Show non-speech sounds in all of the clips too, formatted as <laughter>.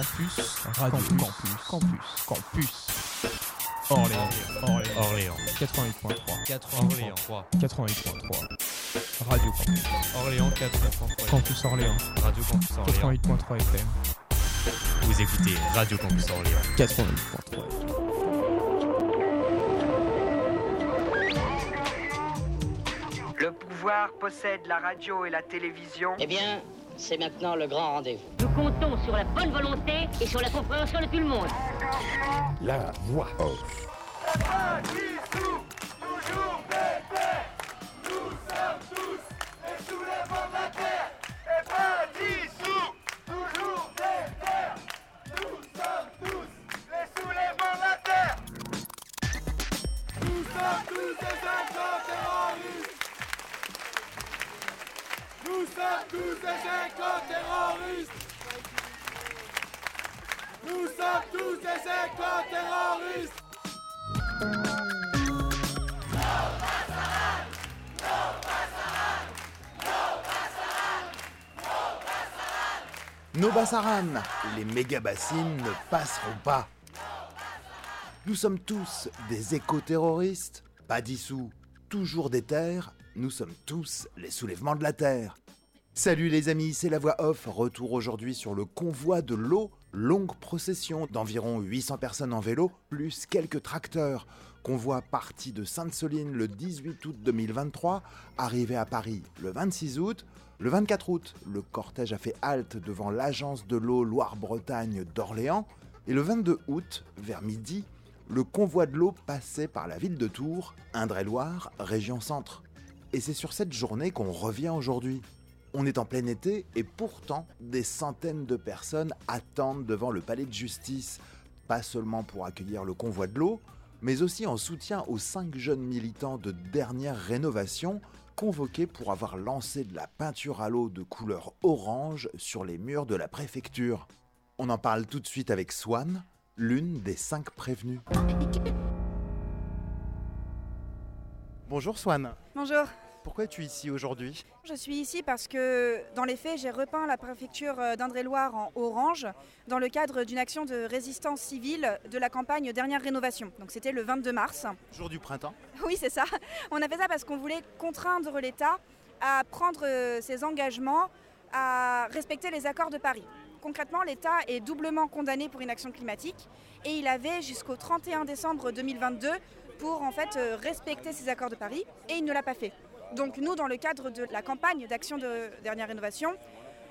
Campus, Radio Campus, Campus, Campus. Orléans, Orléans, Orléans. 88.3, 4 Orléans. 88.3. Radio Campus, Orléans 4 Campus Orléans, Radio Campus Orléans. 88.3 FM, Vous écoutez Radio Campus Orléans. 88.3. Le pouvoir possède la radio et la télévision. Eh bien, c'est maintenant le grand rendez-vous. Nous comptons sur la bonne volonté et sur la compréhension de tout le monde. La voix off. Nos Bassaran, les méga bassines ne passeront pas. Nous sommes tous des éco-terroristes, pas dissous, toujours des terres, nous sommes tous les soulèvements de la terre. Salut les amis, c'est la voix off, retour aujourd'hui sur le convoi de l'eau, longue procession d'environ 800 personnes en vélo, plus quelques tracteurs. Convoi parti de Sainte-Soline le 18 août 2023, arrivé à Paris le 26 août. Le 24 août, le cortège a fait halte devant l'agence de l'eau Loire-Bretagne d'Orléans. Et le 22 août, vers midi, le convoi de l'eau passait par la ville de Tours, Indre-et-Loire, région centre. Et c'est sur cette journée qu'on revient aujourd'hui. On est en plein été et pourtant des centaines de personnes attendent devant le palais de justice, pas seulement pour accueillir le convoi de l'eau, mais aussi en soutien aux cinq jeunes militants de dernière rénovation convoqués pour avoir lancé de la peinture à l'eau de couleur orange sur les murs de la préfecture. On en parle tout de suite avec Swan, l'une des cinq prévenues. Bonjour Swan, Bonjour, pourquoi es-tu ici aujourd'hui? Je suis ici parce que dans les faits, j'ai repeint la préfecture euh, d'Indre-et-Loire en orange dans le cadre d'une action de résistance civile de la campagne Dernière Rénovation. Donc c'était le 22 mars. Jour du printemps <laughs> Oui, c'est ça. On a fait ça parce qu'on voulait contraindre l'État à prendre euh, ses engagements à respecter les accords de Paris. Concrètement, l'État est doublement condamné pour inaction climatique et il avait jusqu'au 31 décembre 2022 pour en fait euh, respecter ces accords de Paris et il ne l'a pas fait. Donc nous, dans le cadre de la campagne d'action de dernière rénovation,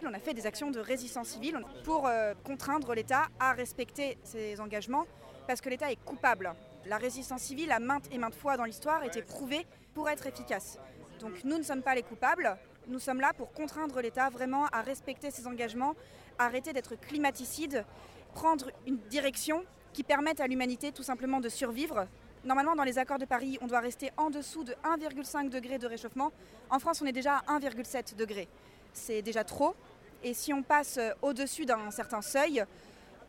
on a fait des actions de résistance civile pour euh, contraindre l'État à respecter ses engagements parce que l'État est coupable. La résistance civile a maintes et maintes fois dans l'histoire été prouvée pour être efficace. Donc nous ne sommes pas les coupables, nous sommes là pour contraindre l'État vraiment à respecter ses engagements, arrêter d'être climaticide, prendre une direction qui permette à l'humanité tout simplement de survivre. Normalement, dans les accords de Paris, on doit rester en dessous de 1,5 degré de réchauffement. En France, on est déjà à 1,7 degré. C'est déjà trop. Et si on passe euh, au-dessus d'un certain seuil,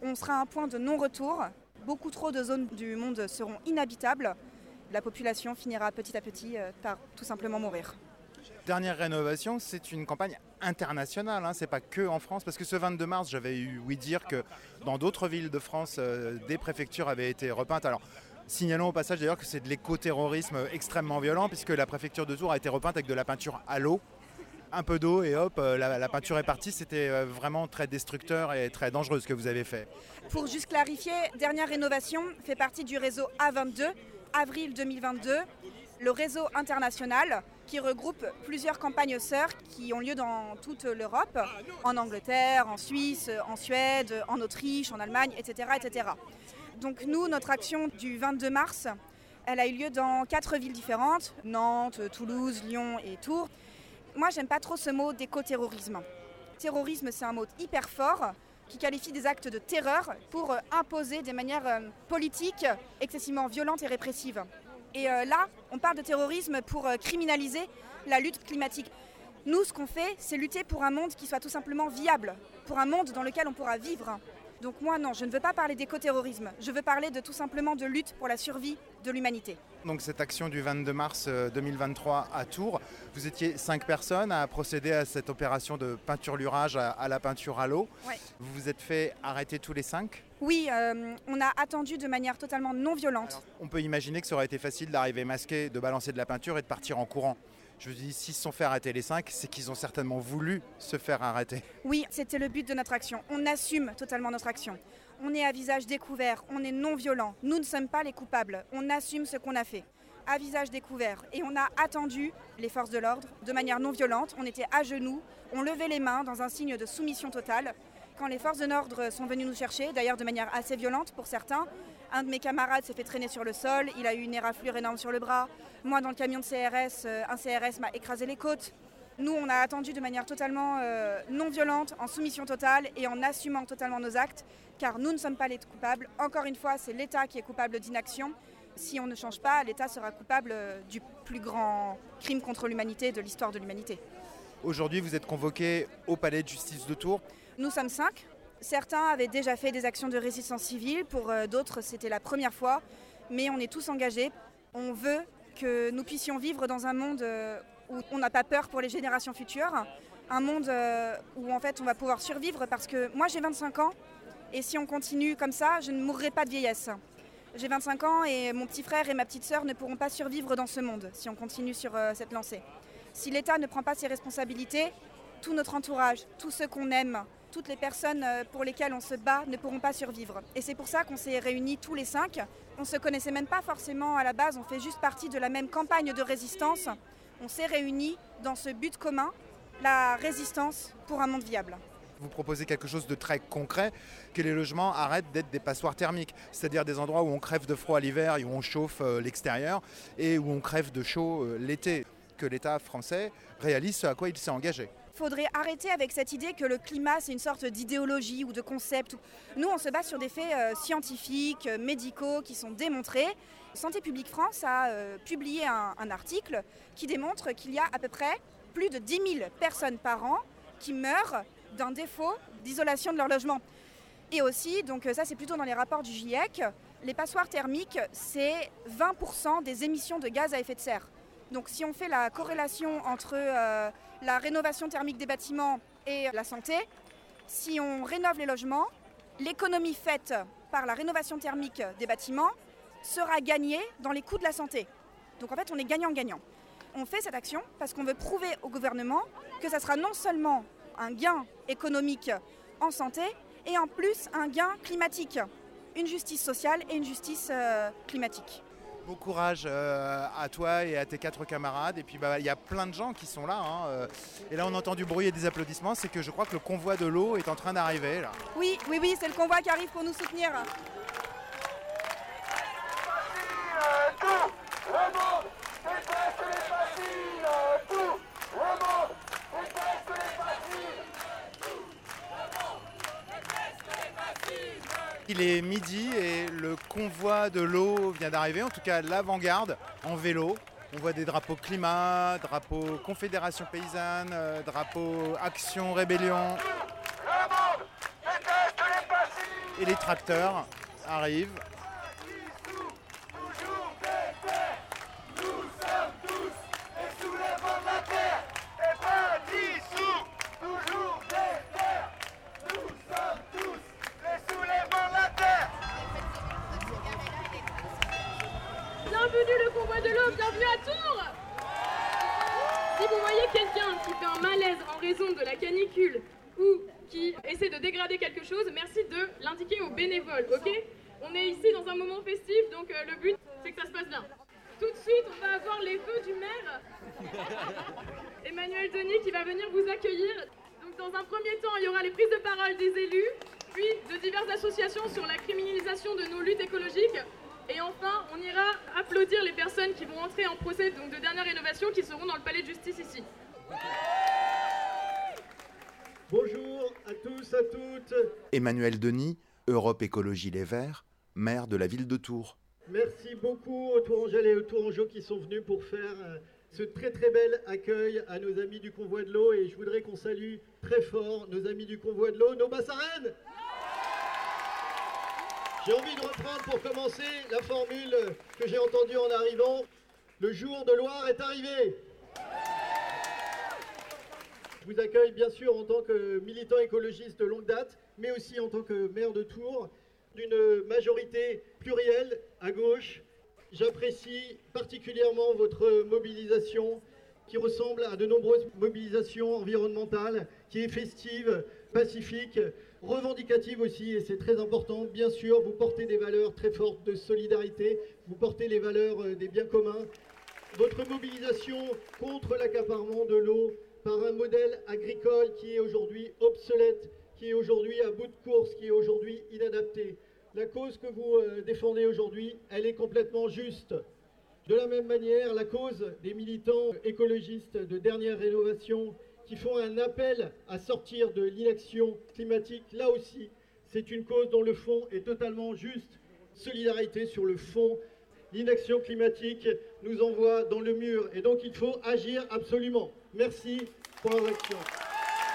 on sera à un point de non-retour. Beaucoup trop de zones du monde seront inhabitables. La population finira petit à petit euh, par tout simplement mourir. Dernière rénovation, c'est une campagne internationale, hein, c'est pas que en France, parce que ce 22 mars, j'avais eu oui dire que dans d'autres villes de France, euh, des préfectures avaient été repeintes. Alors, signalons au passage d'ailleurs que c'est de l'éco-terrorisme extrêmement violent, puisque la préfecture de Tours a été repeinte avec de la peinture à l'eau. Un peu d'eau et hop, euh, la, la peinture est partie. C'était euh, vraiment très destructeur et très dangereux ce que vous avez fait. Pour juste clarifier, Dernière Rénovation fait partie du réseau A22, avril 2022, le réseau international qui regroupe plusieurs campagnes sœurs qui ont lieu dans toute l'Europe, en Angleterre, en Suisse, en Suède, en Autriche, en Allemagne, etc. etc. Donc nous, notre action du 22 mars, elle a eu lieu dans quatre villes différentes, Nantes, Toulouse, Lyon et Tours. Moi, j'aime pas trop ce mot d'éco-terrorisme. Terrorisme, c'est un mot hyper fort qui qualifie des actes de terreur pour euh, imposer des manières euh, politiques excessivement violentes et répressives. Et euh, là, on parle de terrorisme pour criminaliser la lutte climatique. Nous, ce qu'on fait, c'est lutter pour un monde qui soit tout simplement viable, pour un monde dans lequel on pourra vivre. Donc moi non, je ne veux pas parler d'écoterrorisme, je veux parler de tout simplement de lutte pour la survie de l'humanité. Donc cette action du 22 mars 2023 à Tours, vous étiez cinq personnes à procéder à cette opération de peinture-lurage à, la peinture à l'eau. Vous vous êtes fait arrêter tous les cinq? Oui, euh, on a attendu de manière totalement non violente. on peut imaginer que ça aurait été facile d'arriver masqué, de balancer de la peinture et de partir en courant. Je me dis, s'ils se sont fait arrêter les cinq, c'est qu'ils ont certainement voulu se faire arrêter. Oui, c'était le but de notre action. On assume totalement notre action. On est à visage découvert, on est non violent. Nous ne sommes pas les coupables. On assume ce qu'on a fait à visage découvert. Et on a attendu les forces de l'ordre de manière non violente. On était à genoux, on levait les mains dans un signe de soumission totale. Quand les forces de l'ordre sont venues nous chercher, d'ailleurs de manière assez violente pour certains, un de mes camarades s'est fait traîner sur le sol, il a eu une éraflure énorme sur le bras. Moi, dans le camion de CRS, euh, un CRS m'a écrasé les côtes. Nous, on a attendu de manière totalement euh, non violente, en soumission totale et en assumant totalement nos actes, car nous ne sommes pas les coupables. Encore une fois, c'est l'État qui est coupable d'inaction. Si on ne change pas, l'État sera coupable euh, du plus grand crime contre l'humanité de l'histoire de l'humanité. Aujourd'hui, vous êtes convoqué au palais de justice de Tours. Nous sommes cinq. Certains avaient déjà fait des actions de résistance civile, pour euh, d'autres c'était la première fois, mais on est tous engagés. On veut que nous puissions vivre dans un monde euh, où on n'a pas peur pour les générations futures, un monde euh, où en fait on va pouvoir survivre parce que moi j'ai 25 ans et si on continue comme ça, je ne mourrai pas de vieillesse. J'ai 25 ans et mon petit frère et ma petite sœur ne pourront pas survivre dans ce monde si on continue sur cette lancée. Si l'État ne prend pas ses responsabilités, tout notre entourage, tous ceux qu'on aime, toutes les personnes euh, pour lesquelles on se bat ne pourront pas survivre. Et c'est pour ça qu'on s'est réunis tous les cinq. On ne se connaissait même pas forcément à la base, on fait juste partie de la même campagne de résistance. On s'est réunis dans ce but commun, la résistance pour un monde viable. Vous proposez quelque chose de très concret, que les logements arrêtent d'être des passoires thermiques, c'est-à-dire des endroits où on crève de froid l'hiver et où on chauffe euh, l'extérieur et où on crève de chaud euh, l'été. Que l'État français réalise ce à quoi il s'est engagé faudrait arrêter avec cette idée que le climat, c'est une sorte d'idéologie ou de concept. Nous, on se base sur des faits euh, scientifiques, euh, médicaux, qui sont démontrés. Santé publique France a euh, publié un, article qui démontre qu'il y a à peu près plus de 10 000 personnes par an qui meurent d'un défaut d'isolation de leur logement. Et aussi, donc ça c'est plutôt dans les rapports du GIEC, les passoires thermiques, c'est 20% des émissions de gaz à effet de serre. Donc si on fait la corrélation entre la rénovation thermique des bâtiments et la santé, si on rénove les logements, l'économie faite par la rénovation thermique des bâtiments sera gagnée dans les coûts de la santé. Donc en fait, on est gagnant-gagnant. On fait cette action parce qu'on veut prouver au gouvernement que ça sera non seulement un gain économique en santé, et en plus un gain climatique, une justice sociale et une justice euh, climatique. Bon courage euh, à toi et à tes quatre camarades. Et puis bah, il y a plein de gens qui sont là. Hein, euh. et là on entend du bruit et des applaudissements. C'est que je crois que le convoi de l'eau est en train d'arriver là. Oui, oui, oui, c'est le convoi qui arrive pour nous soutenir. Il est midi et le convoi de l'eau vient d'arriver, en tout cas l'avant-garde en vélo. On voit des drapeaux climat, drapeaux Confédération paysanne, euh, drapeaux Action Rébellion. Et les tracteurs arrivent Bienvenue le convoi de l'eau, bienvenue à Tours Si vous voyez quelqu'un qui fait un malaise en raison de la canicule ou qui essaie de dégrader quelque chose, merci de l'indiquer aux bénévoles, ok? On est ici dans un moment festif, donc euh, le but c'est que ça se passe bien. Tout de suite, on va avoir les vœux du maire, <laughs> Emmanuel Denis, qui va venir vous accueillir. Donc dans un premier temps, il y aura les prises de parole des élus, puis de diverses associations sur la criminalisation de nos luttes écologiques. Et enfin, on ira applaudir les personnes qui vont entrer en procès donc, de dernière rénovation qui seront dans le palais de justice ici. Bonjour à tous, à toutes. Emmanuel Denis, Europe Écologie Les Verts, maire de la ville de Tours. Merci beaucoup aux Tourangelles et aux Tourangeaux qui sont venus pour faire euh, ce très très bel accueil à nos amis du convoi de l'eau et je voudrais qu'on salue très fort nos amis du convoi de l'eau, nos bassarènes J'ai envie de reprendre pour commencer la formule que j'ai entendue en arrivant. Le jour de Loire est arrivé. Je vous accueille bien sûr en tant que militant écologiste de longue date, mais aussi en tant que maire de Tours, d'une majorité plurielle à gauche. J'apprécie particulièrement votre mobilisation qui ressemble à de nombreuses mobilisations environnementales, qui est festive, pacifique, revendicative aussi, et c'est très important. Bien sûr, vous portez des valeurs très fortes de solidarité, vous portez les valeurs euh, des biens communs. Votre mobilisation contre l'accaparement de l'eau par un modèle agricole qui est aujourd'hui obsolète, qui est aujourd'hui à bout de course, qui est aujourd'hui inadapté. La cause que vous euh, défendez aujourd'hui, elle est complètement juste. De la même manière, la cause des militants écologistes de dernière rénovation qui font un appel à sortir de l'inaction climatique, là aussi, c'est une cause dont le fond est totalement juste. Solidarité sur le fond. L'inaction climatique nous envoie dans le mur et donc il faut agir absolument. Merci pour votre action.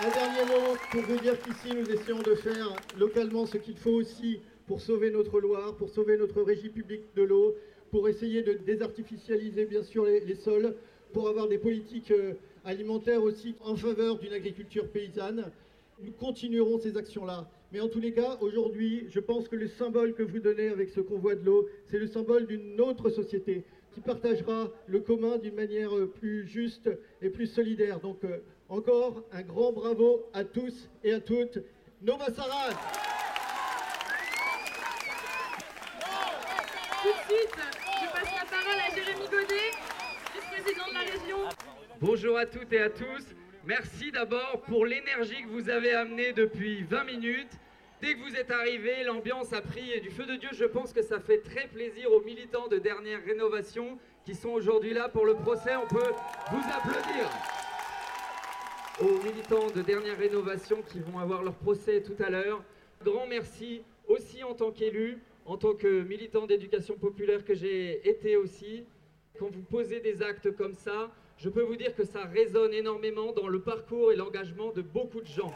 Un dernier mot pour vous dire qu'ici nous essayons de faire localement ce qu'il faut aussi pour sauver notre Loire, pour sauver notre régie publique de l'eau, pour essayer de désartificialiser bien sûr les, les sols, pour avoir des politiques euh, alimentaires aussi en faveur d'une agriculture paysanne. Nous continuerons ces actions-là. Mais en tous les cas, aujourd'hui, je pense que le symbole que vous donnez avec ce convoi de l'eau, c'est le symbole d'une autre société qui partagera le commun d'une manière euh, plus juste et plus solidaire. Donc euh, encore un grand bravo à tous et à toutes. Nova suite, je passe la parole à Jérémy Godet, vice-président de la région. Bonjour à toutes et à tous. Merci d'abord pour l'énergie que vous avez amenée depuis 20 minutes. Dès que vous êtes arrivés, l'ambiance a pris du feu de Dieu. Je pense que ça fait très plaisir aux militants de dernière rénovation qui sont aujourd'hui là pour le procès. On peut vous applaudir. Aux militants de dernière rénovation qui vont avoir leur procès tout à l'heure. Grand merci aussi en tant qu'élu, en tant que militant d'éducation populaire que j'ai été aussi. Quand vous posez des actes comme ça, je peux vous dire que ça résonne énormément dans le parcours et l'engagement de beaucoup de gens.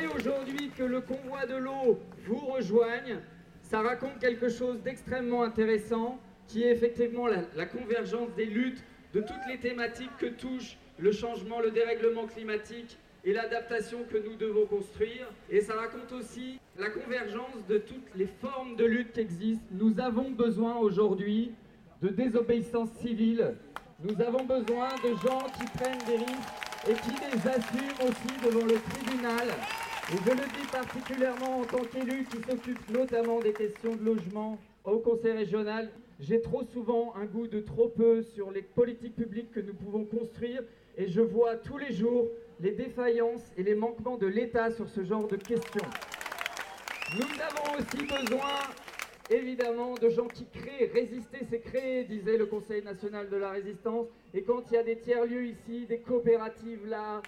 Et aujourd'hui que le convoi de l'eau vous rejoigne, ça raconte quelque chose d'extrêmement intéressant, qui est effectivement la, la, convergence des luttes de toutes les thématiques que touchent le changement, le dérèglement climatique et l'adaptation que nous devons construire. Et ça raconte aussi la convergence de toutes les formes de lutte qui existent. Nous avons besoin aujourd'hui de désobéissance civile. Nous avons besoin de gens qui prennent des risques et qui les assument aussi devant le tribunal. Et je le dis particulièrement en tant qu'élu qui s'occupe notamment des questions de logement au Conseil régional. J'ai trop souvent un goût de trop peu sur les politiques publiques que nous pouvons construire et je vois tous les jours les défaillances et les manquements de l'État sur ce genre de questions. Nous avons aussi besoin évidemment de gens qui créent. Résister, c'est créer, disait le Conseil national de la résistance. Et quand il y a des tiers-lieux ici, des coopératives là,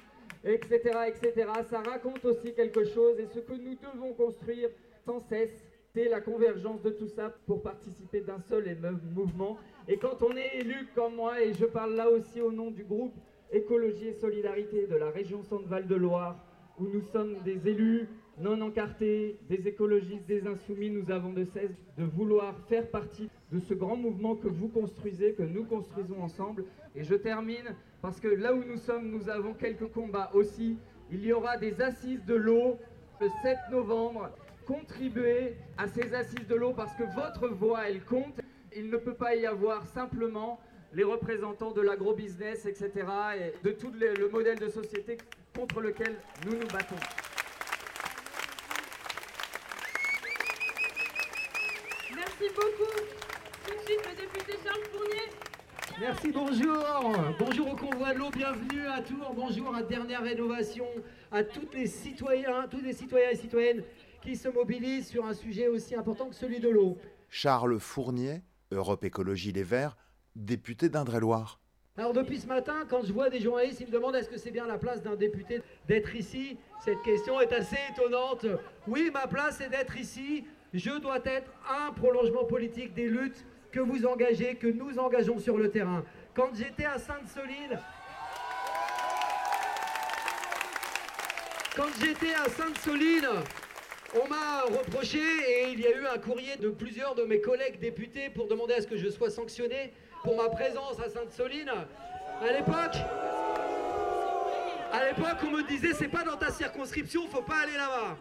etc., etc., ça raconte aussi quelque chose. Et ce que nous devons construire sans cesse, c'est la convergence de tout ça pour participer d'un seul et même mouvement. Et quand on est élu comme moi, et je parle là aussi au nom du groupe Écologie et Solidarité de la région Centre-Val de Loire, où nous sommes des élus non encartés, des écologistes, des insoumis, nous avons de cesse de vouloir faire partie de ce grand mouvement que vous construisez, que nous construisons ensemble. Et je termine parce que là où nous sommes, nous avons quelques combats aussi. Il y aura des assises de l'eau le 7 novembre. Contribuez à ces assises de l'eau parce que votre voix, elle compte. Il ne peut pas y avoir simplement les représentants de l'agro-business, etc., et de tout le, le modèle de société contre lequel nous nous battons. Merci beaucoup. Tout de suite, le député Charles Fournier. Merci, bonjour. Bonjour au convoi de l'eau, bienvenue à Tours, bonjour à Dernière Rénovation, à tous les citoyens, tous les citoyens et citoyennes qui se mobilisent sur un sujet aussi important que celui de l'eau. Charles Fournier, Europe Écologie Les Verts, député d'Indre-et-Loire. Alors depuis ce matin, quand je vois des journalistes, ils me demandent est-ce que c'est bien la place d'un député d'être ici? Cette question est assez étonnante. Oui, ma place est d'être ici. Je dois être un prolongement politique des luttes que vous engagez, que nous engageons sur le terrain. Quand j'étais à Sainte-Soline, quand j'étais à Sainte-Soline, On m'a reproché et il y a eu un courrier de plusieurs de mes collègues députés pour demander à ce que je sois sanctionné pour ma présence à Sainte-Soline. À l'époque, à l'époque, on me disait c'est pas dans ta circonscription, faut pas aller là-bas.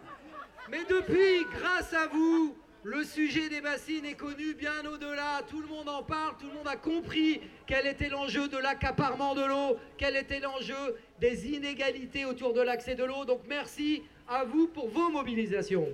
Mais depuis, grâce à vous, le sujet des bassines est connu bien au-delà. Tout le monde en parle, tout le monde a compris quel était l'enjeu de l'accaparement de l'eau, quel était l'enjeu des inégalités autour de l'accès de l'eau. Donc merci à vous pour vos mobilisations.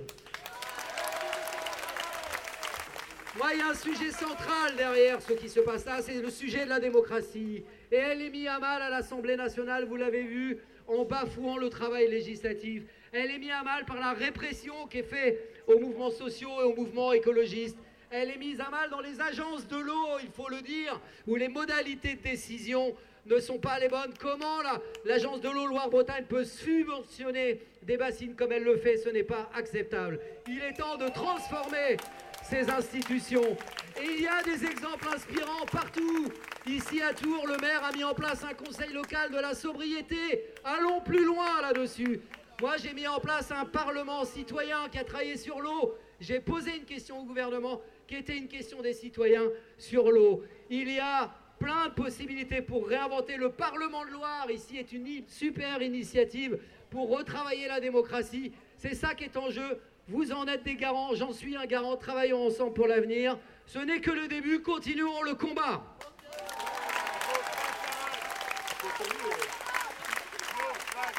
Moi, il y a un sujet central derrière ce qui se passe là, c'est le sujet de la démocratie. Et elle est mise à mal à l'Assemblée nationale, vous l'avez vu, en bafouant le travail législatif. Elle est mise à mal par la répression qui est faite aux mouvements sociaux et aux mouvements écologistes. Elle est mise à mal dans les agences de l'eau, il faut le dire, où les modalités de décision ne sont pas les bonnes. Comment l'agence de l'eau Loire-Bretagne peut subventionner des bassines comme elle le fait Ce n'est pas acceptable. Il est temps de transformer ces institutions. Et il y a des exemples inspirants partout. Ici à Tours, le maire a mis en place un conseil local de la sobriété. Allons plus loin là-dessus. Moi, j'ai mis en place un parlement citoyen qui a travaillé sur l'eau. J'ai posé une question au gouvernement qui était une question des citoyens sur l'eau. Il y a plein de possibilités pour réinventer le Parlement de Loire. Ici est une super initiative pour retravailler la démocratie. C'est ça qui est en jeu. Vous en êtes des garants, j'en suis un garant. Travaillons ensemble pour l'avenir. Ce n'est que le début, continuons le combat.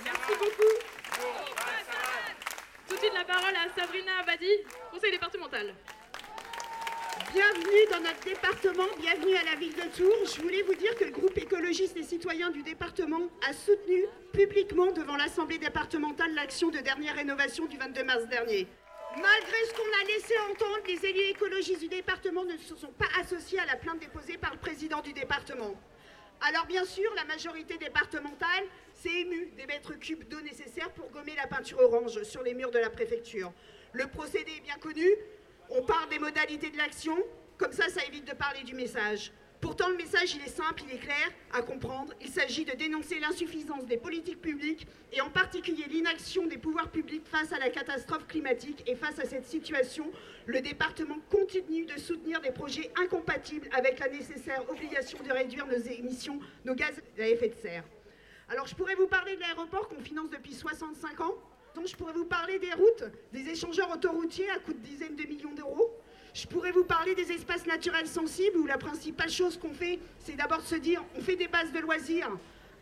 Merci beaucoup. Tout de suite la parole à Sabrina Abadi, conseil départemental. Bienvenue dans notre département, bienvenue à la ville de Tours. Je voulais vous dire que le groupe écologiste et citoyen du département a soutenu publiquement devant l'Assemblée départementale l'action de dernière rénovation du 22 mars dernier. Malgré ce qu'on a laissé entendre, les élus écologistes du département ne se sont pas associés à la plainte déposée par le président du département. Alors bien sûr, la majorité départementale s'est émue des mètres cubes d'eau nécessaires pour gommer la peinture orange sur les murs de la préfecture. Le procédé est bien connu, on parle des modalités de l'action, comme ça ça évite de parler du message. Pourtant, le message, il est simple, il est clair à comprendre. Il s'agit de dénoncer l'insuffisance des politiques publiques et en particulier l'inaction des pouvoirs publics face à la catastrophe climatique. Et face à cette situation, le département continue de soutenir des projets incompatibles avec la nécessaire obligation de réduire nos émissions, nos gaz à effet de serre. Alors, je pourrais vous parler de l'aéroport qu'on finance depuis 65 ans. Donc, je pourrais vous parler des routes, des échangeurs autoroutiers à coût de dizaines de millions d'euros. Je pourrais vous parler des espaces naturels sensibles où la principale chose qu'on fait, c'est d'abord se dire on fait des bases de loisirs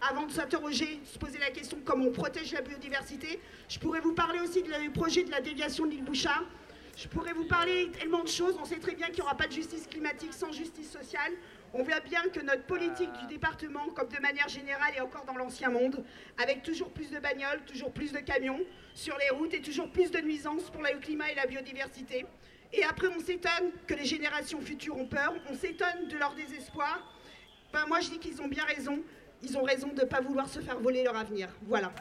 avant de s'interroger, se poser la question comment on protège la biodiversité. Je pourrais vous parler aussi du projet de la déviation de l'île Bouchard. Je pourrais vous parler tellement de choses. On sait très bien qu'il n'y aura pas de justice climatique sans justice sociale. On voit bien que notre politique du département, comme de manière générale, est encore dans l'ancien monde, avec toujours plus de bagnoles, toujours plus de camions sur les routes et toujours plus de nuisances pour le climat et la biodiversité. Et après, on s'étonne que les générations futures ont peur, on s'étonne de leur désespoir. Ben, moi, je dis qu'ils ont bien raison. Ils ont raison de ne pas vouloir se faire voler leur avenir. Voilà.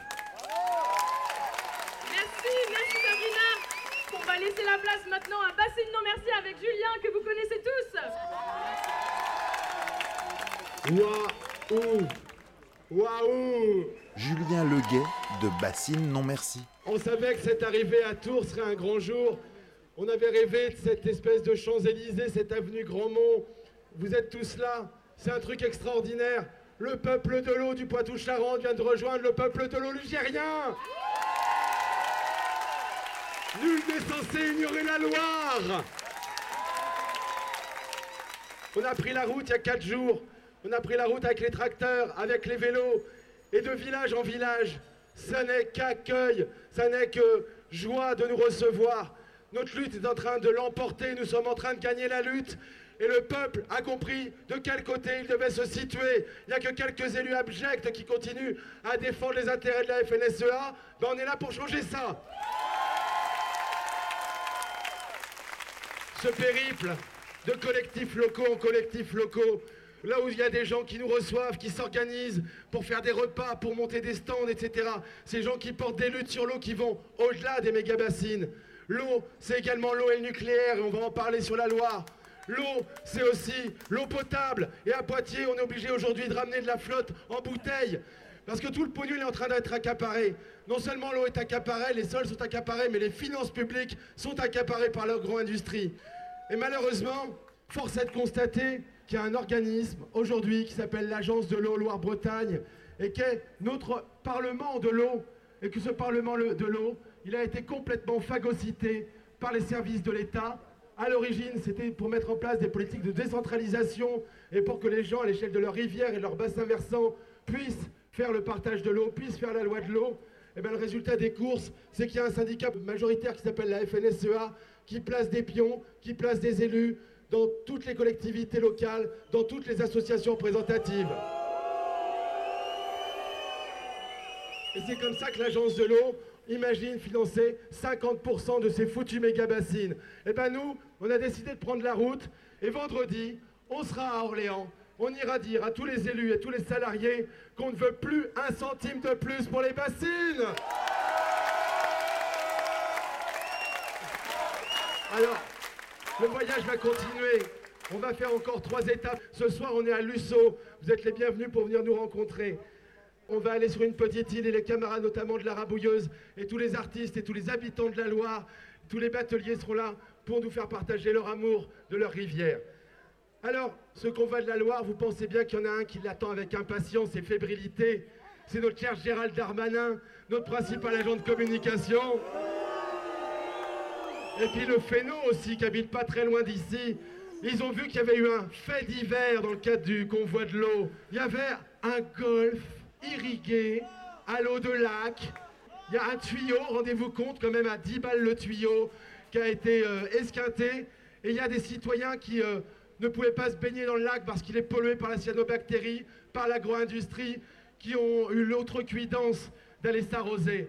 Merci, merci Sabrina. On va laisser la place maintenant à Bassine Non Merci avec Julien, que vous connaissez tous. Waouh Waouh Julien Leguet de Bassine Non Merci. On savait que cette arrivée à Tours serait un grand jour. On avait rêvé de cette espèce de Champs-Élysées, cette avenue Grandmont. Vous êtes tous là. C'est un truc extraordinaire. Le peuple de l'eau du Poitou-Charentes vient de rejoindre le peuple de l'eau ligérien. Nul n'est censé ignorer la Loire. On a pris la route il y a quatre jours. On a pris la route avec les tracteurs, avec les vélos. Et de village en village, ça n'est qu'accueil, ça n'est que joie de nous recevoir. Notre lutte est en train de l'emporter, nous sommes en train de gagner la lutte. Et le peuple a compris de quel côté il devait se situer. Il n'y a que quelques élus abjects qui continuent à défendre les intérêts de la FNSEA. Ben on est là pour changer ça. Ce périple de collectifs locaux en collectifs locaux, là où il y a des gens qui nous reçoivent, qui s'organisent pour faire des repas, pour monter des stands, etc. Ces gens qui portent des luttes sur l'eau qui vont au-delà des méga-bassines. L'eau, c'est également l'eau et le nucléaire, et on va en parler sur la Loire. L'eau, c'est aussi l'eau potable. Et à Poitiers, on est obligé aujourd'hui de ramener de la flotte en bouteille. Parce que tout le pognon est en train d'être accaparé. Non seulement l'eau est accaparée, les sols sont accaparés, mais les finances publiques sont accaparées par leur grande industrie. Et malheureusement, force est de constater qu'il y a un organisme aujourd'hui qui s'appelle l'Agence de l'eau Loire-Bretagne et qui est notre Parlement de l'eau. Et que ce Parlement de l'eau, il a été complètement phagocyté par les services de l'État. À l'origine, c'était pour mettre en place des politiques de décentralisation et pour que les gens, à l'échelle de leurs rivières et de leurs bassins versants, puissent faire le partage de l'eau, puissent faire la loi de l'eau. Et bien le résultat des courses, c'est qu'il y a un syndicat majoritaire qui s'appelle la FNSEA, qui place des pions, qui place des élus dans toutes les collectivités locales, dans toutes les associations représentatives. Et c'est comme ça que l'agence de l'eau imagine financer 50% de ces foutues méga-bassines. Et eh bien nous, on a décidé de prendre la route et vendredi, on sera à Orléans. On ira dire à tous les élus et tous les salariés qu'on ne veut plus un centime de plus pour les bassines. Alors, le voyage va continuer. On va faire encore trois étapes. Ce soir, on est à Lusso. Vous êtes les bienvenus pour venir nous rencontrer. On va aller sur une petite île et les camarades notamment de la Rabouilleuse et tous les artistes et tous les habitants de la Loire, tous les bateliers seront là pour nous faire partager leur amour de leur rivière. Alors, ce convoi de la Loire, vous pensez bien qu'il y en a un qui l'attend avec impatience et fébrilité. C'est notre cher Gérald Darmanin, notre principal agent de communication. Et puis le Fénot aussi, qui habite pas très loin d'ici. Ils ont vu qu'il y avait eu un fait d'hiver dans le cadre du convoi de l'eau. Il y avait un golf irrigué à l'eau de lac. Il y a un tuyau, rendez-vous compte, quand même à 10 balles le tuyau, qui a été euh, esquinté. Et il y a des citoyens qui euh, ne pouvaient pas se baigner dans le lac parce qu'il est pollué par la cyanobactérie, par l'agro-industrie, qui ont eu l'autre cuidance d'aller s'arroser.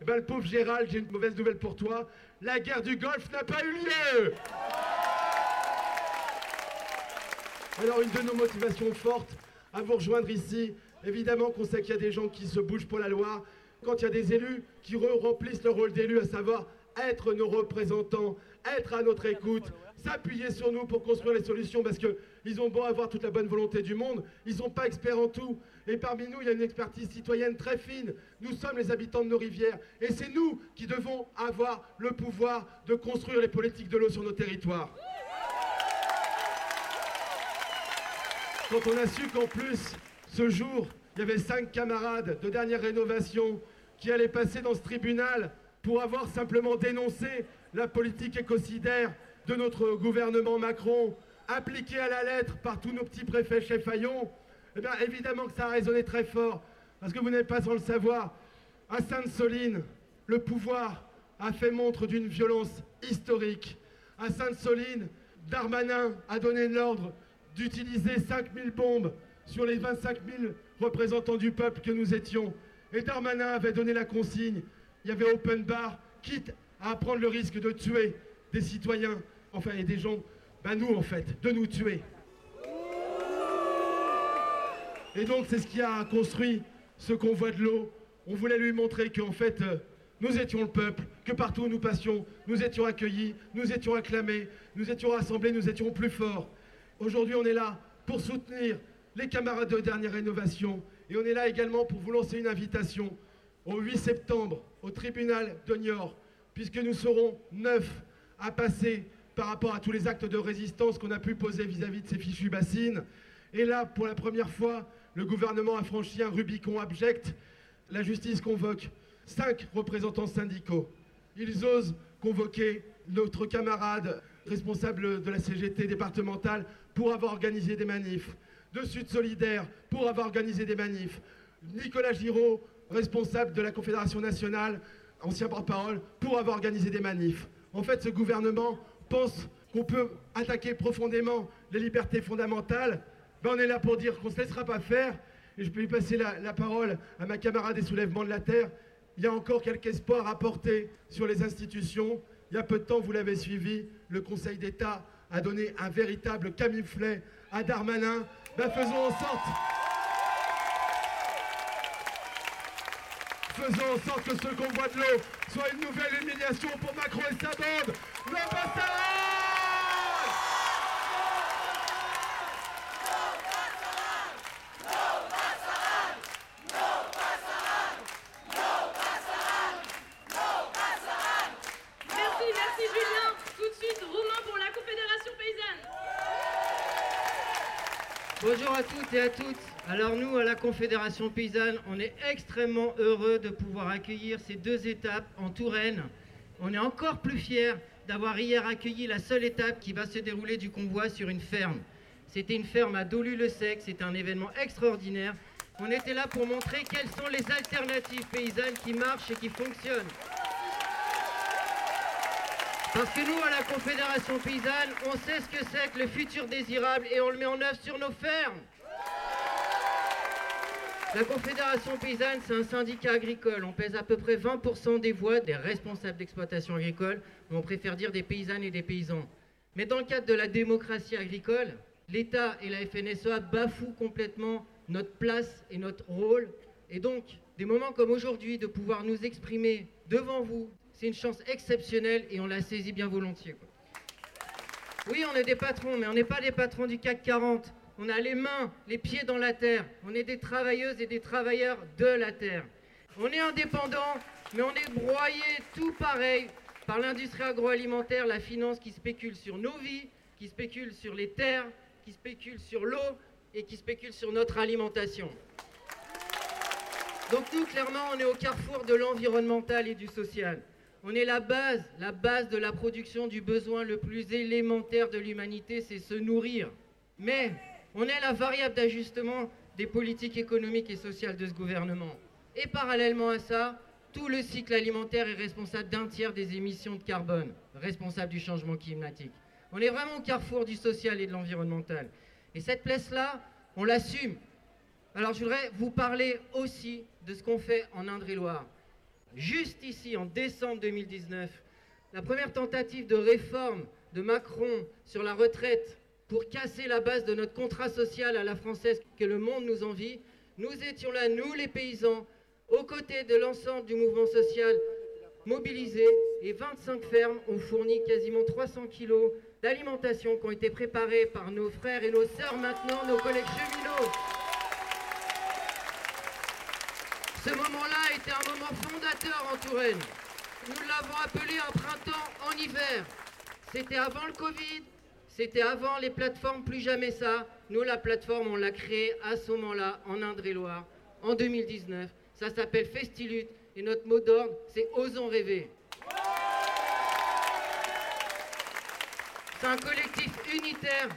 Eh ben, le pauvre Gérald, j'ai une mauvaise nouvelle pour toi. La guerre du Golfe n'a pas eu lieu Alors une de nos motivations fortes à vous rejoindre ici, Évidemment qu'on sait qu'il y a des gens qui se bougent pour la loi. Quand il y a des élus qui remplissent leur rôle d'élu, à savoir être nos représentants, être à notre écoute, s'appuyer sur nous pour construire les solutions, parce qu'ils ont beau avoir toute la bonne volonté du monde, ils ne sont pas experts en tout. Et parmi nous, il y a une expertise citoyenne très fine. Nous sommes les habitants de nos rivières, et c'est nous qui devons avoir le pouvoir de construire les politiques de l'eau sur nos territoires. Quand on a su qu'en plus, ce jour, il y avait cinq camarades de dernière rénovation qui allaient passer dans ce tribunal pour avoir simplement dénoncé la politique écocidaire de notre gouvernement Macron, appliquée à la lettre par tous nos petits préfets chefs eh bien évidemment que ça a résonné très fort, parce que vous n'êtes pas sans le savoir, à Sainte-Soline, le pouvoir a fait montre d'une violence historique. À Sainte-Soline, Darmanin a donné l'ordre d'utiliser 5000 bombes sur les 25 000 représentants du peuple que nous étions. Et Darmanin avait donné la consigne, il y avait open bar, quitte à prendre le risque de tuer des citoyens, enfin et des gens, ben nous en fait, de nous tuer. Et donc c'est ce qui a construit ce convoi de l'eau. On voulait lui montrer qu'en fait, euh, nous étions le peuple, que partout où nous passions, nous étions accueillis, nous étions acclamés, nous étions rassemblés, nous étions plus forts. Aujourd'hui, on est là pour soutenir les camarades de dernière rénovation. Et on est là également pour vous lancer une invitation au 8 septembre au tribunal de Niort, puisque nous serons neuf à passer par rapport à tous les actes de résistance qu'on a pu poser vis-à-vis de ces fichues bassines. Et là, pour la première fois, le gouvernement a franchi un Rubicon abject. La justice convoque cinq représentants syndicaux. Ils osent convoquer notre camarade responsable de la CGT départementale pour avoir organisé des manifs de Sud Solidaire pour avoir organisé des manifs. Nicolas Giraud, responsable de la Confédération nationale, ancien porte-parole, pour avoir organisé des manifs. En fait, ce gouvernement pense qu'on peut attaquer profondément les libertés fondamentales. Ben, on est là pour dire qu'on ne se laissera pas faire. Et je peux lui passer la, parole à ma camarade des soulèvements de la Terre. Il y a encore quelques espoirs à porter sur les institutions. Il y a peu de temps, vous l'avez suivi, le Conseil d'État a donné un véritable camiflet à Darmanin ben faisons en sorte. Faisons en sorte que ce convoi de l'eau soit une nouvelle humiliation pour Macron et sa bande. À toutes. Alors nous, à la Confédération Paysanne, on est extrêmement heureux de pouvoir accueillir ces deux étapes en Touraine. On est encore plus fiers d'avoir hier accueilli la seule étape qui va se dérouler du convoi sur une ferme. C'était une ferme à Dolu-le-Sec, c'était un événement extraordinaire. On était là pour montrer quelles sont les alternatives paysannes qui marchent et qui fonctionnent. Parce que nous, à la Confédération Paysanne, on sait ce que c'est que le futur désirable et on le met en œuvre sur nos fermes. La Confédération Paysanne, c'est un syndicat agricole. On pèse à peu près 20% des voix des responsables d'exploitation agricole, mais on préfère dire des paysannes et des paysans. Mais dans le cadre de la démocratie agricole, l'État et la FNSEA bafouent complètement notre place et notre rôle. Et donc, des moments comme aujourd'hui, de pouvoir nous exprimer devant vous, c'est une chance exceptionnelle et on la saisit bien volontiers. Oui, on est des patrons, mais on n'est pas des patrons du CAC 40. On a les mains, les pieds dans la terre. On est des travailleuses et des travailleurs de la terre. On est indépendants, mais on est broyés tout pareil par l'industrie agroalimentaire, la finance qui spécule sur nos vies, qui spécule sur les terres, qui spécule sur l'eau et qui spécule sur notre alimentation. Donc nous, clairement, on est au carrefour de l'environnemental et du social. On est la base, la base de la production du besoin le plus élémentaire de l'humanité, c'est se nourrir. Mais on est la variable d'ajustement des politiques économiques et sociales de ce gouvernement. Et parallèlement à ça, tout le cycle alimentaire est responsable d'un tiers des émissions de carbone, responsable du changement climatique. On est vraiment au carrefour du social et de l'environnemental. Et cette place-là, on l'assume. Alors je voudrais vous parler aussi de ce qu'on fait en Indre-et-Loire juste ici, en décembre 2019, la première tentative de réforme de Macron sur la retraite pour casser la base de notre contrat social à la française que le monde nous envie, nous étions là, nous les paysans, aux côtés de l'ensemble du mouvement social mobilisé et 25 fermes ont fourni quasiment 300 kilos d'alimentation qui ont été préparés par nos frères et nos sœurs maintenant, nos collègues cheminots. Ce moment-là été un moment fondateur en Touraine. Nous l'avons appelé un printemps en hiver. C'était avant le Covid, c'était avant les plateformes, plus jamais ça. Nous, la plateforme, on l'a créée à ce moment-là, en Indre-et-Loire, en 2019. Ça s'appelle Festilute et notre mot d'ordre, c'est Osons rêver. C'est un collectif unitaire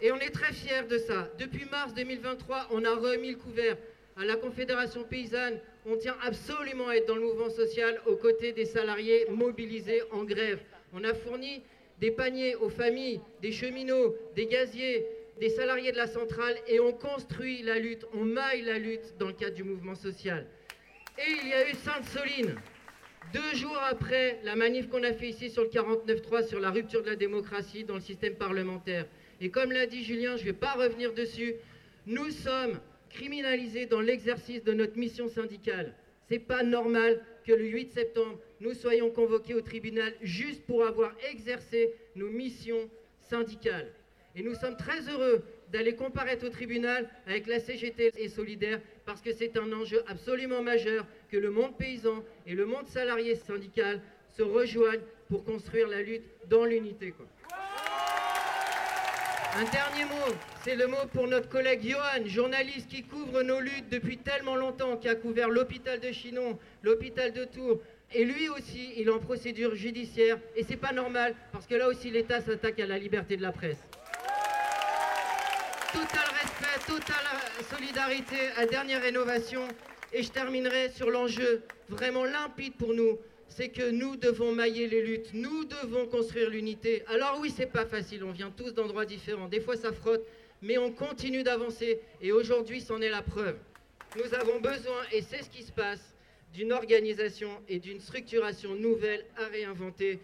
et on est très fiers de ça. Depuis mars 2023, on a remis le couvert à la Confédération paysanne, on tient absolument à être dans le mouvement social aux côtés des salariés mobilisés en grève. On a fourni des paniers aux familles, des cheminots, des gaziers, des salariés de la centrale et on construit la lutte, on maille la lutte dans le cadre du mouvement social. Et il y a eu Sainte-Soline, deux jours après la manif qu'on a fait ici sur le 49.3 sur la rupture de la démocratie dans le système parlementaire. Et comme l'a dit Julien, je ne vais pas revenir dessus, nous sommes criminalisés dans l'exercice de notre mission syndicale. C'est pas normal que le 8 septembre, nous soyons convoqués au tribunal juste pour avoir exercé nos missions syndicales. Et nous sommes très heureux d'aller comparaître au tribunal avec la CGT et Solidaire parce que c'est un enjeu absolument majeur que le monde paysan et le monde salarié syndical se rejoignent pour construire la lutte dans l'unité. Un dernier mot, c'est le mot pour notre collègue Johan, journaliste qui couvre nos luttes depuis tellement longtemps, qui a couvert l'hôpital de Chinon, l'hôpital de Tours. Et lui aussi, il est en procédure judiciaire. Et c'est pas normal, parce que là aussi, l'État s'attaque à la liberté de la presse. Total respect, totale solidarité à dernière rénovation. Et je terminerai sur l'enjeu vraiment limpide pour nous c'est que nous devons mailler les luttes, nous devons construire l'unité. Alors oui, c'est pas facile, on vient tous d'endroits différents, des fois ça frotte, mais on continue d'avancer et aujourd'hui c'en est la preuve. Nous avons besoin, et c'est ce qui se passe, d'une organisation et d'une structuration nouvelle à réinventer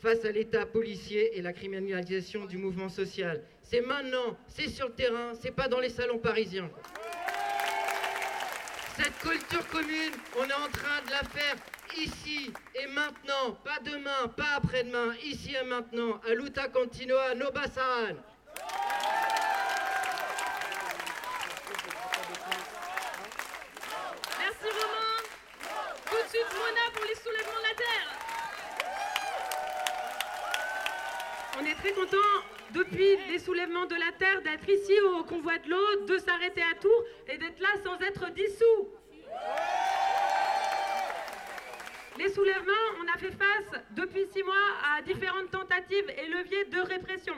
face à l'état policier et la criminalisation du mouvement social. C'est maintenant, c'est sur le terrain, c'est pas dans les salons parisiens. Cette culture commune, on est en train de la faire ici et maintenant, pas demain, pas après-demain, ici et maintenant, à Luta Continua, Nobasaran. Merci Romain. Tout de suite Mona pour les soulèvements de la terre. On est très content, depuis les soulèvements de la Terre, d'être ici au convoi de l'eau, de s'arrêter à Tours et d'être là sans être dissous. Les soulèvements, on a fait face depuis six mois à différentes tentatives et leviers de répression.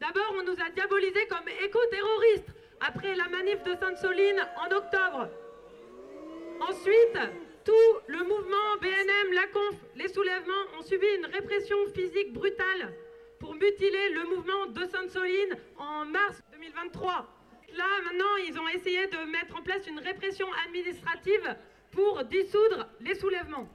D'abord, on nous a diabolisés comme éco-terroristes après la manif de Sainte-Soline en octobre. Ensuite, tout le mouvement BNM, la conf, les soulèvements ont subi une répression physique brutale pour mutiler le mouvement de Sainte-Soline en mars 2023. Là, maintenant, ils ont essayé de mettre en place une répression administrative pour dissoudre les soulèvements.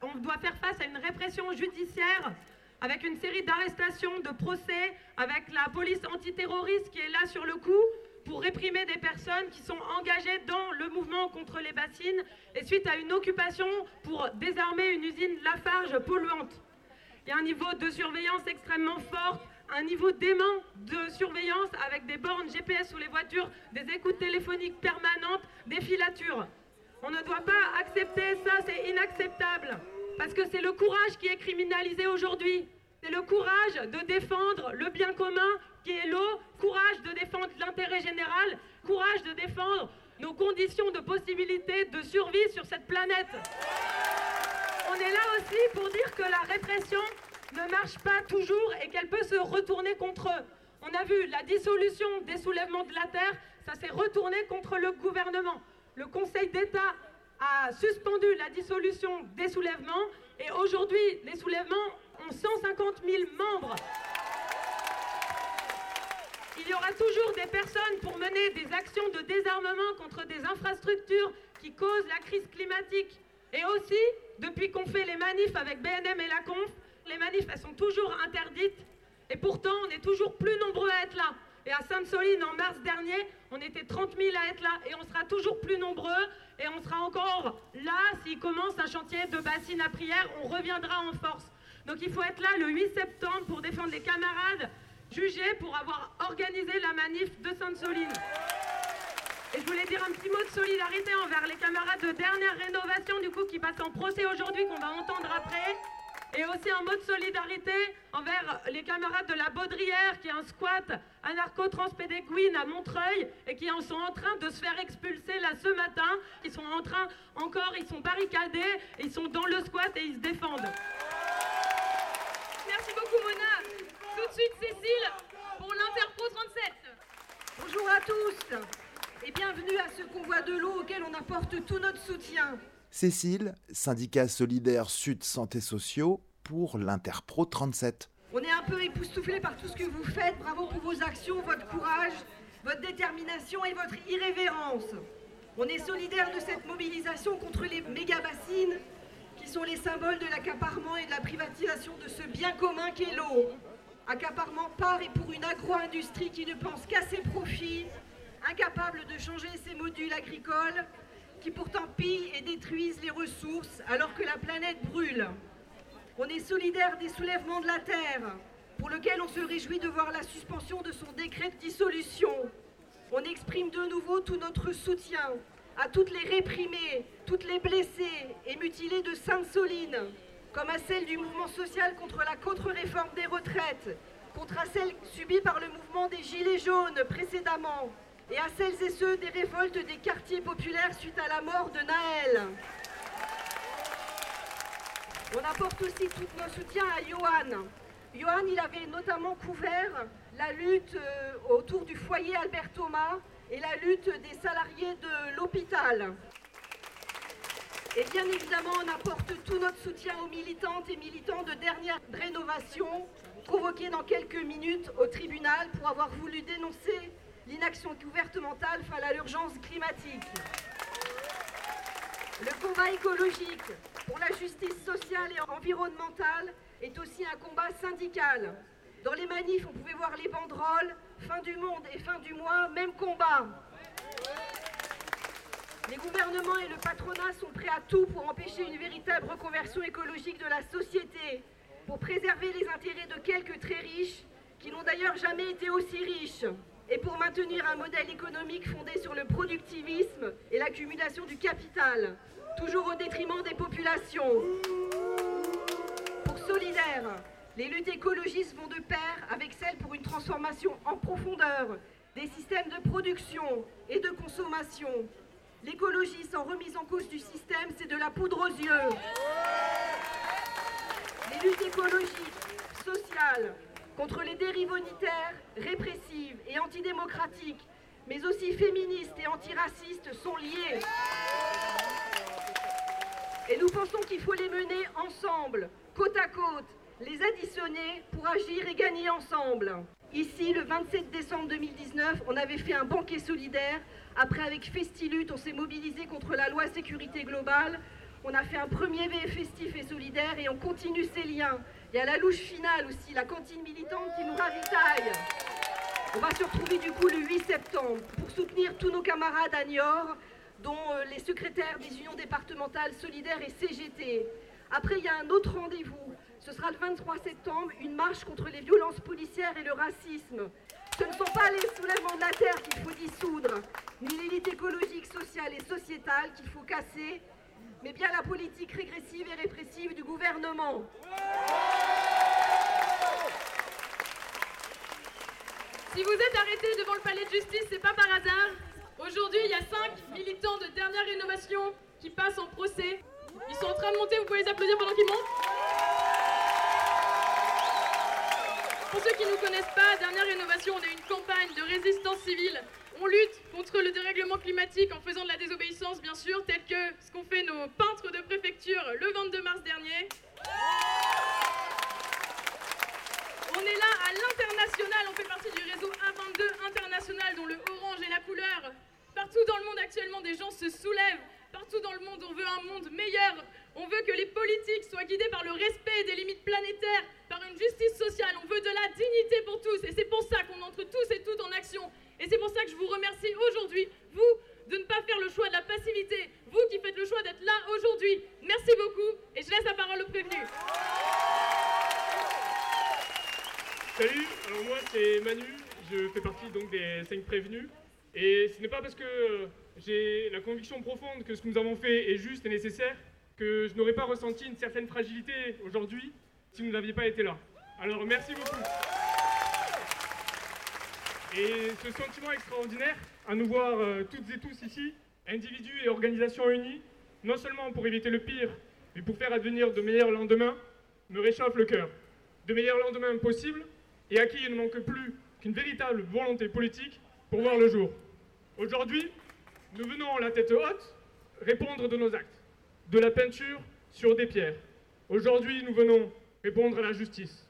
On doit faire face à une répression judiciaire avec une série d'arrestations, de procès, avec la police antiterroriste qui est là sur le coup pour réprimer des personnes qui sont engagées dans le mouvement contre les bassines et suite à une occupation pour désarmer une usine Lafarge polluante. Il y a un niveau de surveillance extrêmement fort, un niveau d'aimant de surveillance avec des bornes GPS sous les voitures, des écoutes téléphoniques permanentes, des filatures. On ne doit pas accepter ça, c'est inacceptable. Parce que c'est le courage qui est criminalisé aujourd'hui. C'est le courage de défendre le bien commun qui est l'eau, courage de défendre l'intérêt général, courage de défendre nos conditions de possibilité de survie sur cette planète. On est là aussi pour dire que la répression ne marche pas toujours et qu'elle peut se retourner contre eux. On a vu la dissolution des soulèvements de la Terre, ça s'est retourné contre le gouvernement. Le Conseil d'État a suspendu la dissolution des soulèvements et aujourd'hui, les soulèvements ont 150 000 membres. Il y aura toujours des personnes pour mener des actions de désarmement contre des infrastructures qui causent la crise climatique. Et aussi, depuis qu'on fait les manifs avec BNM et la Conf, les manifs, sont toujours interdites. Et pourtant, on est toujours plus nombreux à être là. Et à Sainte-Soline, en mars dernier, on était 30 000 à être là. Et on sera toujours plus nombreux. Et on sera encore là s'il commence un chantier de bassine à prière. On reviendra en force. Donc il faut être là le 8 septembre pour défendre les camarades jugés pour avoir organisé la manif de Sainte-Soline. Et je voulais dire un petit mot de solidarité envers les camarades de dernière rénovation, du coup, qui passent en procès aujourd'hui, qu'on va entendre après. Et aussi un mot de solidarité envers les camarades de la Baudrière, qui est un squat anarcho-transpédéguine à Montreuil, et qui sont en train de se faire expulser là ce matin. Ils sont en train, encore, ils sont barricadés, ils sont dans le squat et ils se défendent. Merci beaucoup, Mona. Tout de suite, Cécile, pour l'Interpro 37. Bonjour à tous et bienvenue à ce convoi de l'eau auquel on apporte tout notre soutien. Cécile, syndicat solidaire Sud Santé Sociaux pour l'Interpro 37. On est un peu époustouflé par tout ce que vous faites. Bravo pour vos actions, votre courage, votre détermination et votre irrévérence. On est solidaire de cette mobilisation contre les méga-bassines qui sont les symboles de l'accaparement et de la privatisation de ce bien commun qu'est l'eau. Accaparement par et pour une agro-industrie qui ne pense qu'à ses profits, incapable de changer ses modules agricoles, qui pourtant pillent et détruisent les ressources alors que la planète brûle. On est solidaire des soulèvements de la Terre, pour lequel on se réjouit de voir la suspension de son décret de dissolution. On exprime de nouveau tout notre soutien à toutes les réprimées, toutes les blessées et mutilées de Sainte-Soline, comme à celles du mouvement social contre la contre-réforme des retraites, contre à celles subies par le mouvement des Gilets jaunes précédemment, et à celles et ceux des révoltes des quartiers populaires suite à la mort de Naël. On apporte aussi tout nos soutiens à Johan. Johan, il avait notamment couvert la lutte euh, autour du foyer Albert Thomas et la lutte des salariés de l'hôpital. Et bien évidemment, on apporte tout notre soutien aux militantes et militants de dernière rénovation, convoqués dans quelques minutes au tribunal pour avoir voulu dénoncer l'inaction gouvernementale face à l'urgence climatique. Le combat écologique pour la justice sociale et environnementale est aussi un combat syndical. Dans les manifs, on pouvait voir les banderoles, fin du monde et fin du mois, même combat. Les gouvernements et le patronat sont prêts à tout pour empêcher une véritable reconversion écologique de la société, pour préserver les intérêts de quelques très riches, qui n'ont d'ailleurs jamais été aussi riches, et pour maintenir un modèle économique fondé sur le productivisme et l'accumulation du capital, toujours au détriment des populations. Pour Solidaire, Les luttes écologistes vont de pair avec celles pour une transformation en profondeur des systèmes de production et de consommation. L'écologie sans remise en cause du système, c'est de la poudre aux yeux. Les luttes écologiques, sociales, contre les dérives unitaires, répressives et antidémocratiques, mais aussi féministes et antiracistes sont liées. Et nous pensons qu'il faut les mener ensemble, côte à côte, les additionner pour agir et gagner ensemble. Ici, le 27 décembre 2019, on avait fait un banquet solidaire. Après, avec Festilut, on s'est mobilisé contre la loi sécurité globale. On a fait un premier V festif et solidaire et on continue ces liens. Il y a la louche finale aussi, la cantine militante qui nous ravitaille. On va se retrouver du coup le 8 septembre pour soutenir tous nos camarades à Niort, dont euh, les secrétaires des unions départementales solidaires et CGT. Après, il y a un autre rendez-vous. Ce sera le 23 septembre, une marche contre les violences policières et le racisme. Ce ne sont pas les soulèvements de la terre qu'il faut dissoudre, ni l'élite écologique, sociale et sociétale qu'il faut casser, mais bien la politique régressive et répressive du gouvernement. Si vous êtes arrêtés devant le palais de justice, c'est pas par hasard. Aujourd'hui, il y a cinq militants de dernière rénovation qui passent en procès. Ils sont en train de monter, vous pouvez les applaudir pendant qu'ils montent. Pour ceux qui ne nous connaissent pas, Dernière Rénovation, on est une campagne de résistance civile. On lutte contre le dérèglement climatique en faisant de la désobéissance, bien sûr, tel que ce qu'ont fait nos peintres de préfecture le 22 mars dernier. On est là à l'international, on fait partie du réseau A22 international dont le orange est la couleur. Partout dans le monde actuellement, des gens se soulèvent. Partout dans le monde, on veut un monde meilleur. On veut que les politiques soient guidés par le respect des limites planétaires, par une justice sociale. On veut de la dignité pour tous. Et c'est pour ça qu'on entre tous et toutes en action. Et c'est pour ça que je vous remercie aujourd'hui, vous, de ne pas faire le choix de la passivité. Vous qui faites le choix d'être là aujourd'hui. Merci beaucoup. Et je laisse la parole au prévenu. Salut, alors moi c'est Manu, je fais partie donc des 5 prévenus. Et ce n'est pas parce que euh, j'ai la conviction profonde que ce que nous avons fait est juste et nécessaire que je n'aurais pas ressenti une certaine fragilité aujourd'hui si vous n'aviez pas été là. Alors merci beaucoup. Et ce sentiment extraordinaire à nous voir euh, toutes et tous ici, individus et organisations unis, non seulement pour éviter le pire, mais pour faire advenir de meilleurs lendemains, me réchauffe le cœur. De meilleurs lendemains possibles et à qui il ne manque plus qu'une véritable volonté politique pour voir le jour. Aujourd'hui, nous venons la tête haute répondre de nos actes, de la peinture sur des pierres. Aujourd'hui, nous venons répondre à la justice.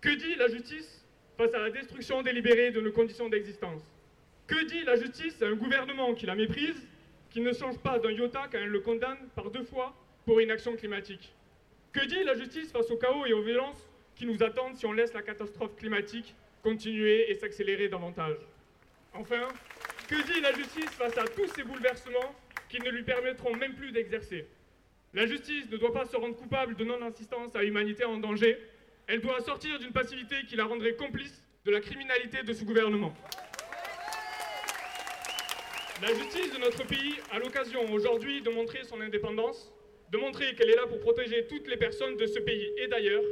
Que dit la justice face à la destruction délibérée de nos conditions d'existence? Que dit la justice à un gouvernement qui la méprise, qui ne change pas d'un iota quand elle le condamne par deux fois pour inaction climatique? Que dit la justice face au chaos et aux violences qui nous attendent si on laisse la catastrophe climatique continuer et s'accélérer davantage Enfin, que dit la justice face à tous ces bouleversements qui ne lui permettront même plus d'exercer? La justice ne doit pas se rendre coupable de non-assistance à l'humanité en danger. Elle doit sortir d'une passivité qui la rendrait complice de la criminalité de ce gouvernement. La justice de notre pays a l'occasion aujourd'hui de montrer son indépendance, de montrer qu'elle est là pour protéger toutes les personnes de ce pays et d'ailleurs,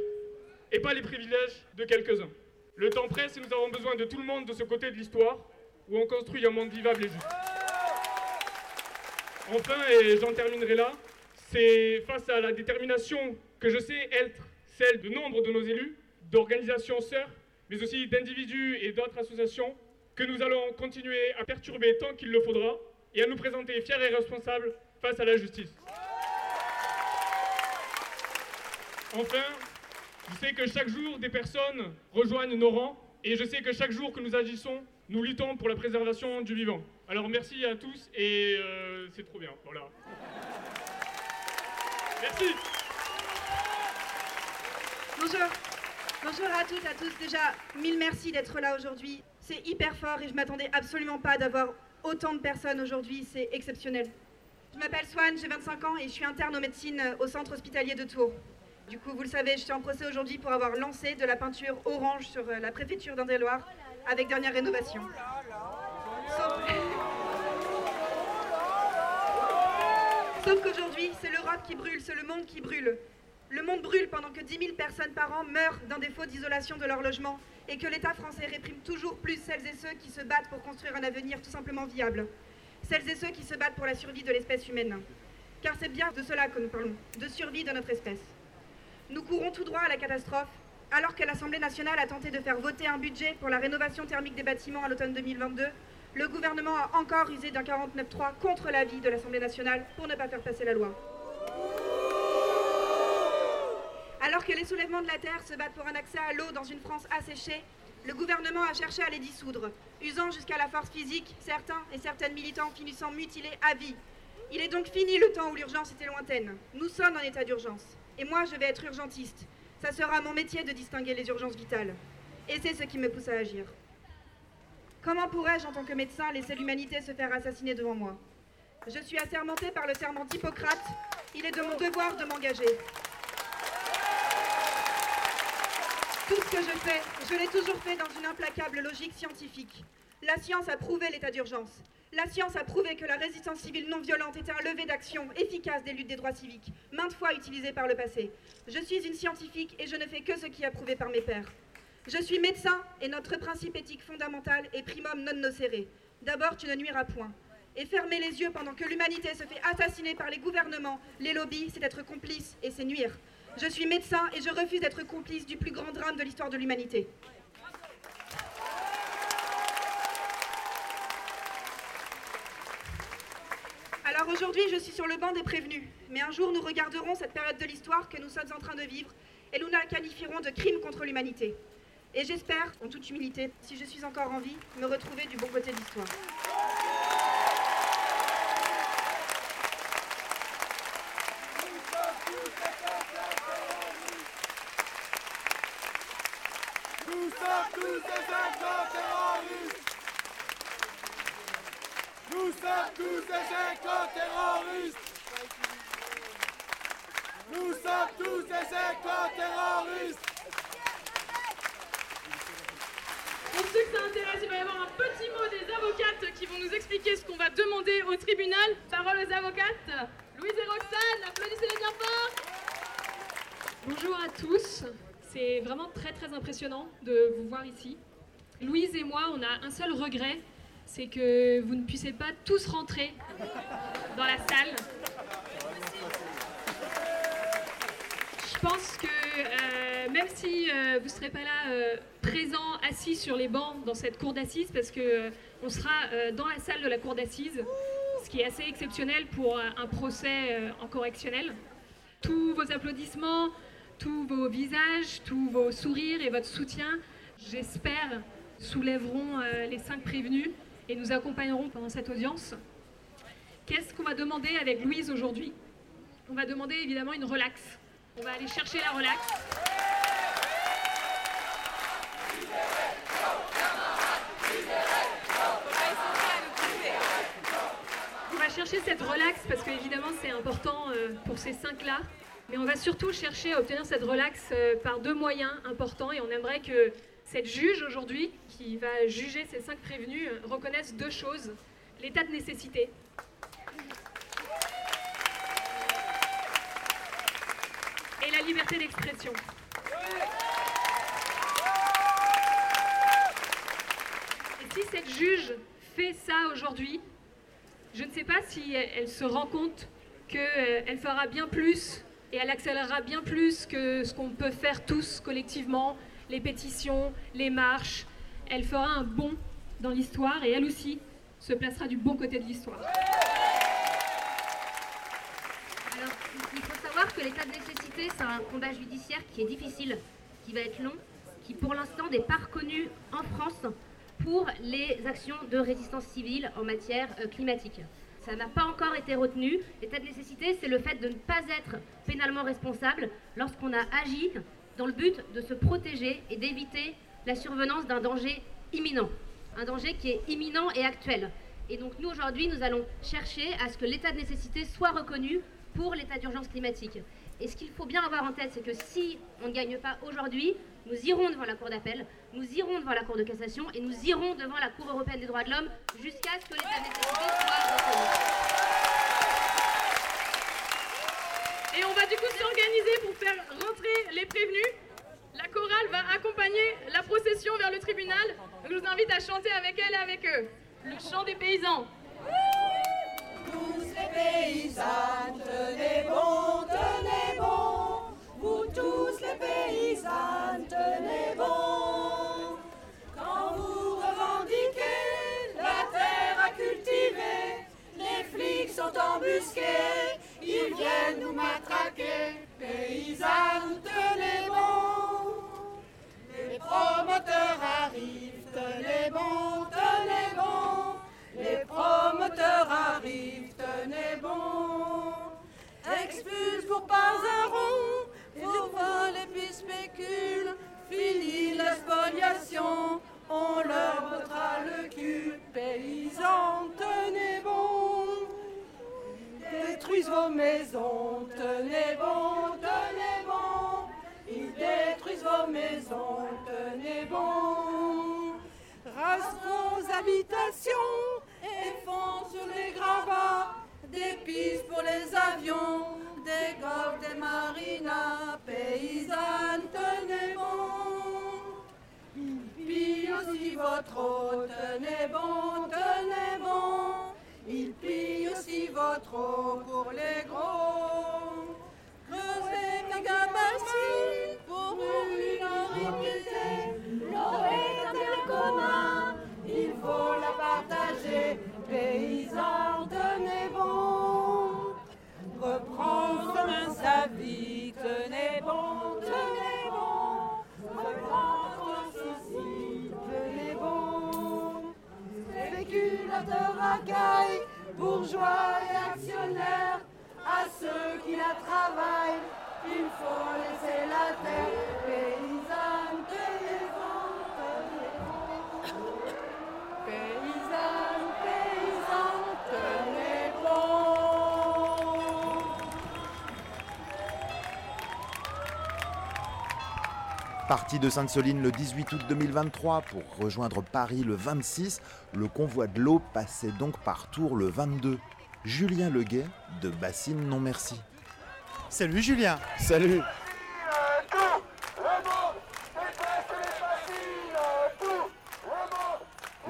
et pas les privilèges de quelques-uns. Le temps presse et nous avons besoin de tout le monde de ce côté de l'histoire où on construit un monde vivable et juste. Enfin, et j'en terminerai là, c'est face à la détermination que je sais être celle de nombre de nos élus, d'organisations sœurs, mais aussi d'individus et d'autres associations, que nous allons continuer à perturber tant qu'il le faudra et à nous présenter fiers et responsables face à la justice. Enfin, je sais que chaque jour des personnes rejoignent nos rangs et je sais que chaque jour que nous agissons, nous luttons pour la préservation du vivant. Alors merci à tous et euh, c'est trop bien. Voilà. Merci. Bonjour. Bonjour à toutes, à tous. Déjà, mille merci d'être là aujourd'hui. C'est hyper fort et je m'attendais absolument pas d'avoir autant de personnes aujourd'hui. C'est exceptionnel. Je m'appelle Swan, j'ai 25 ans et je suis interne en médecine au centre hospitalier de Tours. Du coup, vous le savez, je suis en procès aujourd'hui pour avoir lancé de la peinture orange sur euh, la préfecture d'Indre-et-Loire avec dernière rénovation. Sauf, Sauf qu'aujourd'hui, c'est l'Europe qui brûle, c'est le monde qui brûle. Le monde brûle pendant que 10 000 personnes par an meurent d'un défaut d'isolation de leur logement et que l'État français réprime toujours plus celles et ceux qui se battent pour construire un avenir tout simplement viable. Celles et ceux qui se battent pour la survie de l'espèce humaine. Car c'est bien de cela que nous parlons, de survie de notre espèce. Nous courons tout droit à la catastrophe alors que l'Assemblée nationale a tenté de faire voter un budget pour la rénovation thermique des bâtiments à l'automne 2022, le gouvernement a encore usé d'un 49.3 contre l'avis de l'Assemblée nationale pour ne pas faire passer la loi. Alors que les soulèvements de la Terre se battent pour un accès à l'eau dans une France asséchée, le gouvernement a cherché à les dissoudre, usant jusqu'à la force physique, certains et certaines militants finissant mutilés à vie. Il est donc fini le temps où l'urgence était lointaine. Nous sommes en état d'urgence. Et moi, je vais être urgentiste. Ça sera mon métier de distinguer les urgences vitales. Et c'est ce qui me pousse à agir. Comment pourrais-je, en tant que médecin, laisser l'humanité se faire assassiner devant moi? Je suis assermenté par le serment d'Hippocrate. Il est de mon devoir de m'engager. Tout ce que je fais, je l'ai toujours fait dans une implacable logique scientifique. La science a prouvé l'état d'urgence. La science a prouvé que la résistance civile non violente était un levier d'action efficace des luttes des droits civiques, maintes fois utilisé par le passé. Je suis une scientifique et je ne fais que ce qui est approuvé par mes pairs. Je suis médecin et notre principe éthique fondamental est primum non nocere. D'abord, tu ne nuiras point. Et fermer les yeux pendant que l'humanité se fait assassiner par les gouvernements, les lobbies, c'est être complice et c'est nuire. Je suis médecin et je refuse d'être complice du plus grand drame de l'histoire de l'humanité. Aujourd'hui, je suis sur le banc des prévenus, mais un jour nous regarderons cette période de l'histoire que nous sommes en train de vivre et nous la qualifierons de crime contre l'humanité. Et j'espère, en toute humilité, si je suis encore en vie, me retrouver du bon côté de l'histoire. Nous sommes tous des éco-terroristes Nous sommes tous des éco-terroristes Nous sommes tous des éco-terroristes Pour ceux que ça intéresse, il va y avoir un petit mot des avocates qui vont nous expliquer ce qu'on va au tribunal. Parole aux avocates. Louise et Roxane, applaudissez-les bien. Bonjour à tous, c'est vraiment très très impressionnant de vous voir ici. Louise et moi, on a un seul regret, c'est que vous ne puissiez pas tous rentrer dans la salle. Je pense que euh, même si euh, vous ne serez pas là euh, présents, assis sur les bancs dans cette cour d'assises, parce que on sera euh, dans la salle de la cour d'assises, ce qui est assez exceptionnel pour euh, un procès euh, en correctionnel. Tous vos applaudissements, tous vos visages, tous vos sourires et votre soutien, j'espère, soulèveront euh, les cinq prévenus et nous accompagneront pendant cette audience. Qu'est-ce qu'on va demander avec Louise aujourd'hui? On va demander évidemment une relaxe. On va aller chercher la relaxe. Chercher cette relaxe parce que évidemment c'est important euh, pour ces cinq-là. Mais on va surtout chercher à obtenir cette relaxe euh, par deux moyens importants et on aimerait que cette juge aujourd'hui, qui va juger ces cinq prévenus, euh, reconnaisse deux choses. L'état de nécessité. Et la liberté d'expression. Et si cette juge fait ça aujourd'hui, je ne sais pas si elle, se rend compte qu'elle fera bien plus et elle accélérera bien plus que ce qu'on peut faire tous collectivement, les pétitions, les marches. Elle fera un bond dans l'histoire et elle aussi se placera du bon côté de l'histoire. Alors, il faut savoir que l'état de nécessité, c'est un combat judiciaire qui est difficile, qui va être long, qui pour l'instant n'est pas reconnu en France pour les actions de résistance civile en matière euh, climatique. Ça n'a pas encore été retenu. L'état de nécessité, c'est le fait de ne pas être pénalement responsable lorsqu'on a agi dans le but de se protéger et d'éviter la survenance d'un danger imminent. Un danger qui est imminent et actuel. Et donc nous, aujourd'hui, nous allons chercher à ce que l'état de nécessité soit reconnu pour l'état d'urgence climatique. Et ce qu'il faut bien avoir en tête, c'est que si on ne gagne pas aujourd'hui, nous irons devant la Cour d'appel, nous irons devant la Cour de cassation et nous irons devant la Cour européenne des droits de l'homme jusqu'à ce que l'état de nécessité soit reconnu. Et on va du coup s'organiser pour faire rentrer les prévenus. La chorale va accompagner la procession vers le tribunal. Je vous invite à chanter avec elle et avec eux. Le chant des paysans. Tous les paysans, tenez bon, tenez bon. Parti de Sainte-Soline le 18 août 2023 pour rejoindre Paris le 26, le convoi de l'eau passait donc par Tours le 22. Julien Leguet de Bassine Non Merci. Salut Julien Salut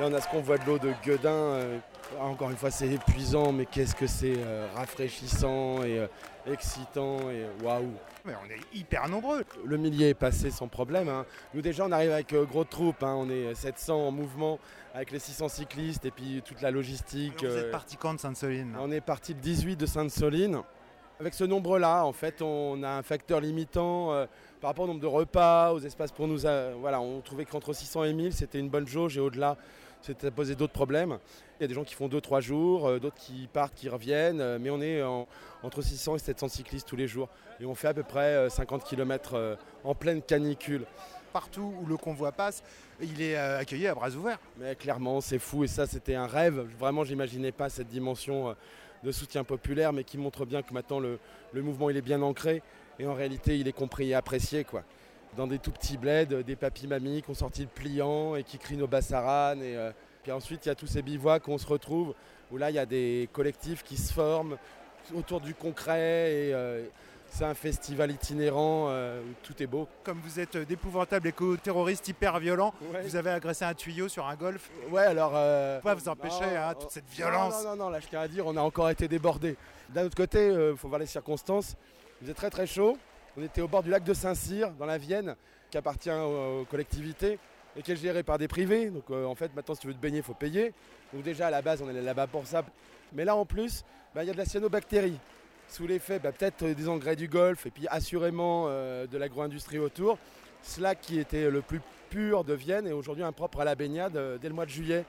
Là, on a ce convoi de l'eau de Guedin. euh, encore une fois, c'est épuisant, mais qu'est-ce que c'est euh, rafraîchissant et euh, excitant et waouh! Mais on est hyper nombreux. Le millier est passé sans problème. hein. Nous, déjà, on arrive avec euh, gros troupes. hein. On est 700 en mouvement avec les 600 cyclistes et puis toute la logistique. Vous êtes parti quand de Sainte-Soline on est parti le 18 de Sainte-Soline. Avec ce nombre-là, en fait, on a un facteur limitant euh, par rapport au nombre de repas, aux espaces pour nous. euh, voilà, on trouvait qu'entre 600 et 1000, c'était une bonne jauge et au-delà, c'était posé d'autres problèmes. Il y a des gens qui font 2-3 jours, euh, d'autres qui partent, qui reviennent, euh, mais on est en- entre 600 et 700 cyclistes tous les jours. Et on fait à peu près euh, 50 km en pleine canicule. Partout où le convoi passe, il est euh, accueilli à bras ouverts. Mais clairement, c'est fou et ça, c'était un rêve. Vraiment, j'imaginais pas cette dimension euh, de soutien populaire, mais qui montre bien que maintenant le, le mouvement il est bien ancré et en réalité, il est compris et apprécié. Quoi. Dans des tout petits bleds, des papis-mamies qui ont sorti le pliant et qui crient nos bassaranes. Et, euh, puis ensuite, il y a tous ces bivouacs où on se retrouve, où là, il y a des collectifs qui se forment autour du concret et euh, c'est un festival itinérant euh, où tout est beau. Comme vous êtes d'épouvantables éco-terroristes hyper violents, vous avez agressé un tuyau sur un golf. Ouais, alors. Euh, Pas vous empêcher non, hein, toute cette violence. Non, non, non, là je tiens à dire, on a encore été débordés. D'un autre côté, il faut voir les circonstances. Il faisait très très chaud. On était au bord du lac de Saint-Cyr, dans la Vienne, qui appartient aux, collectivités et qui est géré par des privés. Donc euh, en fait, maintenant, si tu veux te baigner, il faut payer. Donc déjà, à la base, on est là-bas pour ça. Mais là, en plus, bah, il y a de la cyanobactérie. Sous l'effet bah, peut-être euh, des engrais du Golfe et puis assurément euh, de l'agro-industrie autour. Cela qui était le plus pur de Vienne est aujourd'hui impropre à la baignade dès le mois de juillet.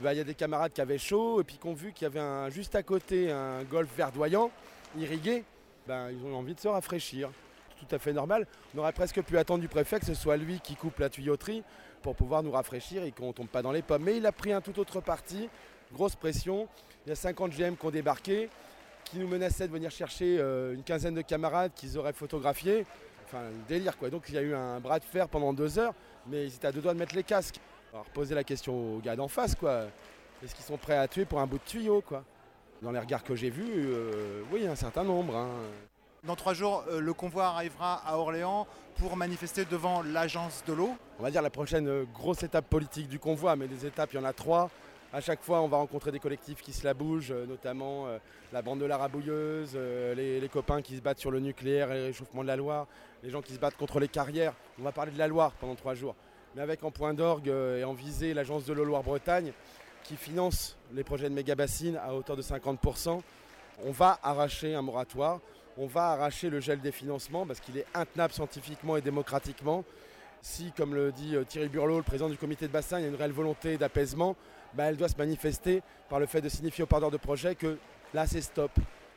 Bah, Il y a des camarades qui avaient chaud et puis qui ont vu qu'il y avait juste à côté un golfe verdoyant, irrigué. Ben, ils ont envie de se rafraîchir. Tout à fait normal. On aurait presque pu attendre du préfet que ce soit lui qui coupe la tuyauterie pour pouvoir nous rafraîchir et qu'on ne tombe pas dans les pommes. Mais il a pris un tout autre parti, grosse pression. Il y a 50 GM qui ont débarqué, qui nous menaçaient de venir chercher euh, une quinzaine de camarades qu'ils auraient photographiés. Enfin, délire quoi. Donc il y a eu un bras de fer pendant deux heures, mais ils étaient à deux doigts de mettre les casques. Alors poser la question aux gars d'en face quoi. Est-ce qu'ils sont prêts à tuer pour un bout de tuyau quoi? Dans les regards que j'ai vus, euh, oui, un certain nombre. hein. Dans trois jours, euh, le convoi arrivera à Orléans pour manifester devant l'agence de l'eau. On va dire la prochaine grosse étape politique du convoi, mais des étapes, il y en a trois. À chaque fois, on va rencontrer des collectifs qui se la bougent, euh, notamment euh, la bande de la Rabouilleuse, euh, les, les copains qui se battent sur le nucléaire et le réchauffement de la Loire, les gens qui se battent contre les carrières. On va parler de la Loire pendant trois jours. Mais avec en point d'orgue et en visée l'agence de l'eau Loire-Bretagne qui finance les projets de méga bassines à hauteur de 50%. On va arracher un moratoire, on va arracher le gel des financements parce qu'il est intenable scientifiquement et démocratiquement. Si, comme le dit euh, Thierry Burlot, le président du comité de bassin, il y a une réelle volonté d'apaisement, bah, elle doit se manifester par le fait de signifier aux porteurs de projets que là c'est stop.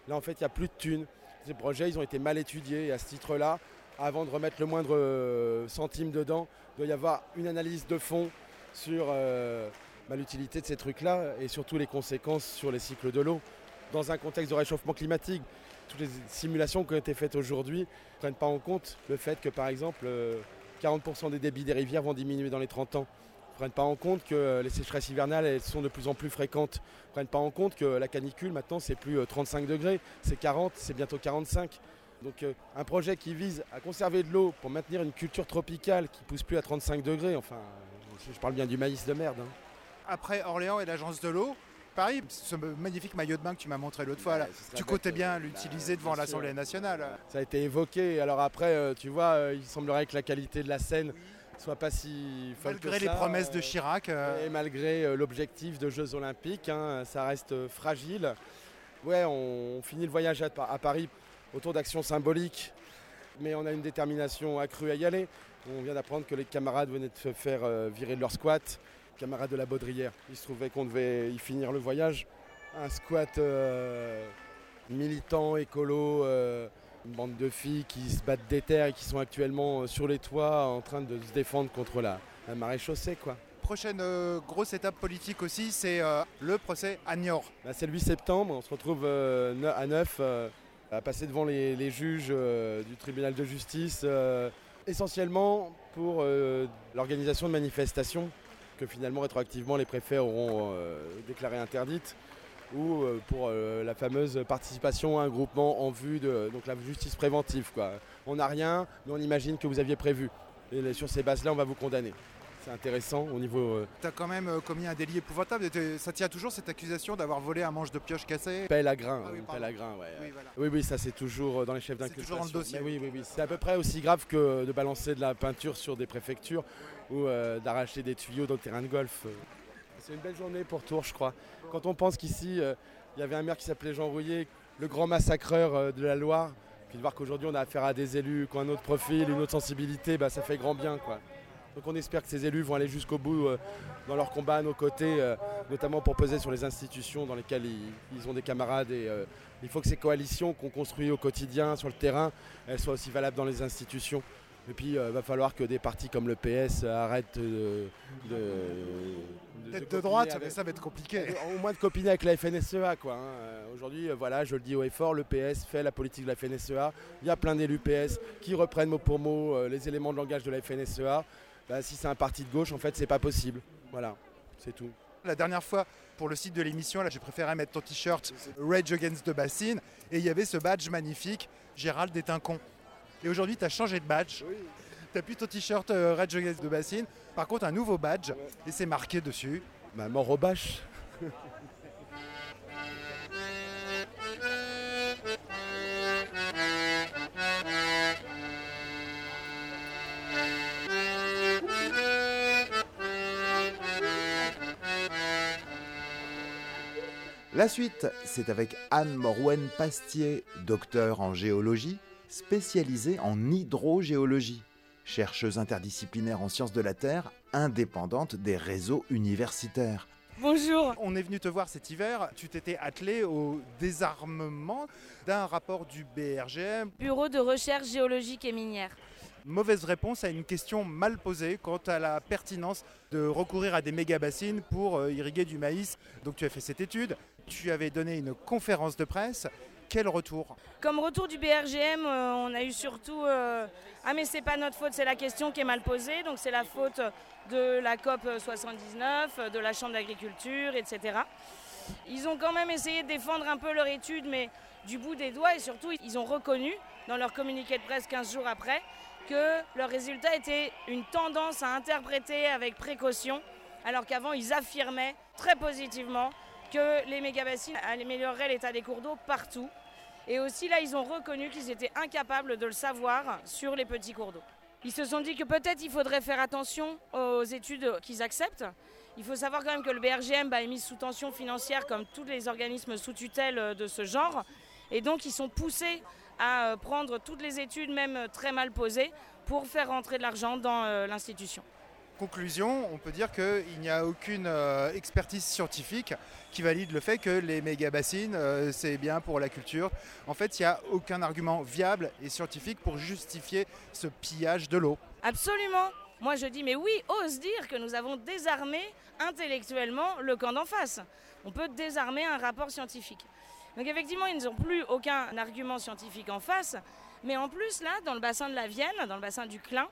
Là en fait il n'y a plus de thunes. Ces projets ils ont été mal étudiés et à ce titre-là, avant de remettre le moindre euh, centime dedans, il doit y avoir une analyse de fond sur euh, bah, l'utilité de ces trucs-là et surtout les conséquences sur les cycles de l'eau. Dans un contexte de réchauffement climatique, toutes les simulations qui ont été faites aujourd'hui ne prennent pas en compte le fait que par exemple euh, 40% des débits des rivières vont diminuer dans les 30 ans. Ne prennent pas en compte que euh, les sécheresses hivernales sont de plus en plus fréquentes. Ne prennent pas en compte que la canicule maintenant c'est plus euh, 35 degrés, c'est 40, c'est bientôt 45. Donc euh, un projet qui vise à conserver de l'eau pour maintenir une culture tropicale qui pousse plus à 35 degrés, enfin je parle bien du maïs de merde. hein. Après Orléans et l'agence de l'eau, Paris, ce magnifique maillot de bain que tu m'as montré l'autre fois, là, tu comptais euh, bien l'utiliser devant bien l'Assemblée nationale. Ça a été évoqué. Alors après, euh, tu vois, euh, il semblerait que la qualité de la scène soit pas si folle Malgré que les ça, promesses de euh, Chirac. euh, Et malgré euh, l'objectif de Jeux Olympiques, hein, ça reste euh, fragile. Ouais, on, on finit le voyage à, à Paris autour d'actions symboliques, mais on a une détermination accrue à y aller. On vient d'apprendre que les camarades venaient de se faire euh, virer de leur squat, camarades de la Baudrière. Il se trouvait qu'on devait y finir le voyage. Un squat euh, militant, écolo, euh, une bande de filles qui se battent des terres et qui sont actuellement euh, sur les toits en train de se défendre contre la, la marée chaussée. Quoi. Prochaine euh, grosse étape politique aussi, c'est le procès à Niort. Bah, c'est le 8 septembre, on se retrouve à 9 à passer devant les, les juges du tribunal de justice, essentiellement pour euh, l'organisation de manifestations que finalement rétroactivement les préfets auront euh, déclarées interdites ou euh, pour euh, la fameuse participation à un groupement en vue de donc la justice préventive. Quoi. On n'a rien, mais on imagine que vous aviez prévu. Et sur ces bases-là, on va vous condamner. C'est intéressant au niveau euh, Tu as quand même euh, commis un délit épouvantable. Ça tient toujours cette accusation d'avoir volé un manche de pioche cassé? Pelle à grain, Ah oui, une pardon. pelle à grain, ouais. Oui, ouais. voilà. oui, oui, ça c'est toujours euh, dans les chefs d'inculpation. toujours dans le dossier. Mais oui, oui, oui. C'est à peu près aussi grave que de balancer de la peinture sur des préfectures ou euh, d'arracher des tuyaux dans le terrain de golf. C'est une belle journée pour Tours, je crois. Quand on pense qu'ici, euh, il y avait un maire qui s'appelait Jean Rouillet, le grand massacreur euh, de la Loire, puis de voir qu'aujourd'hui on a affaire à des élus qui ont un autre profil, une autre sensibilité, bah, ça fait grand bien, quoi. Donc on espère que ces élus vont aller jusqu'au bout euh, dans leur combat à nos côtés, euh, notamment pour peser sur les institutions dans lesquelles ils, ont des camarades. Et euh, il faut que ces coalitions qu'on construit au quotidien sur le terrain, elles soient aussi valables dans les institutions. Et puis il va falloir que des partis comme le PS arrêtent de... de, de copiner droite, avec- mais ça va être compliqué. <laughs> au moins de copiner avec la FNSEA. Quoi, hein. Aujourd'hui, voilà, je le dis haut et fort, le PS fait la politique de la FNSEA. Il y a plein d'élus PS qui reprennent mot pour mot euh, les éléments de langage de la FNSEA. Bah, si c'est un parti de gauche, en fait, c'est pas possible. Voilà, c'est tout. La dernière fois, pour le site de l'émission, là, j'ai préféré mettre ton t-shirt Rage Against the Basin et il y avait ce badge magnifique, Gérald est un con. Et aujourd'hui, tu as changé de badge. Tu n'as plus ton t-shirt euh, Rage Against the Basin. Par contre, un nouveau badge et c'est marqué dessus. Ma mort aux bâches. La suite, c'est avec Anne Morwen Pastier, docteur en géologie, spécialisée en hydrogéologie, chercheuse interdisciplinaire en sciences de la Terre, indépendante des réseaux universitaires. Bonjour. On est venu te voir cet hiver. Tu t'étais attelé au désarmement d'un rapport du BRGM. Bureau de recherche géologique et minière. Mauvaise réponse à une question mal posée quant à la pertinence de recourir à des méga-bassines pour euh, irriguer du maïs. Donc tu as fait cette étude, tu avais donné une conférence de presse. Quel retour? Comme retour du BRGM, euh, on a eu surtout euh, Ah, mais c'est pas notre faute, c'est la question qui est mal posée. Donc, c'est la faute de la COP 79, de la Chambre d'agriculture, etc. Ils ont quand même essayé de défendre un peu leur étude, mais du bout des doigts et surtout ils ont reconnu dans leur communiqué de presse 15 jours après que leur résultat était une tendance à interpréter avec précaution alors qu'avant ils affirmaient très positivement que les mégabassines amélioreraient l'état des cours d'eau partout. Et aussi là, ils ont reconnu qu'ils étaient incapables de le savoir sur les petits cours d'eau. Ils se sont dit que peut-être il faudrait faire attention aux études qu'ils acceptent. Il faut savoir quand même que le BRGM bah, est mis sous tension financière comme tous les organismes sous tutelle de ce genre. Et donc ils sont poussés à prendre toutes les études, même très mal posées, pour faire rentrer de l'argent dans euh, l'institution conclusion, on peut dire qu'il n'y a aucune euh, expertise scientifique qui valide le fait que les méga-bassines, euh, c'est bien pour la culture. En fait, il n'y a aucun argument viable et scientifique pour justifier ce pillage de l'eau. Absolument. Moi, je dis, mais oui, ose dire que nous avons désarmé intellectuellement le camp d'en face. On peut désarmer un rapport scientifique. Donc effectivement, ils n'ont plus aucun argument scientifique en face. Mais en plus, là, dans le bassin de la Vienne, dans le bassin du Clin,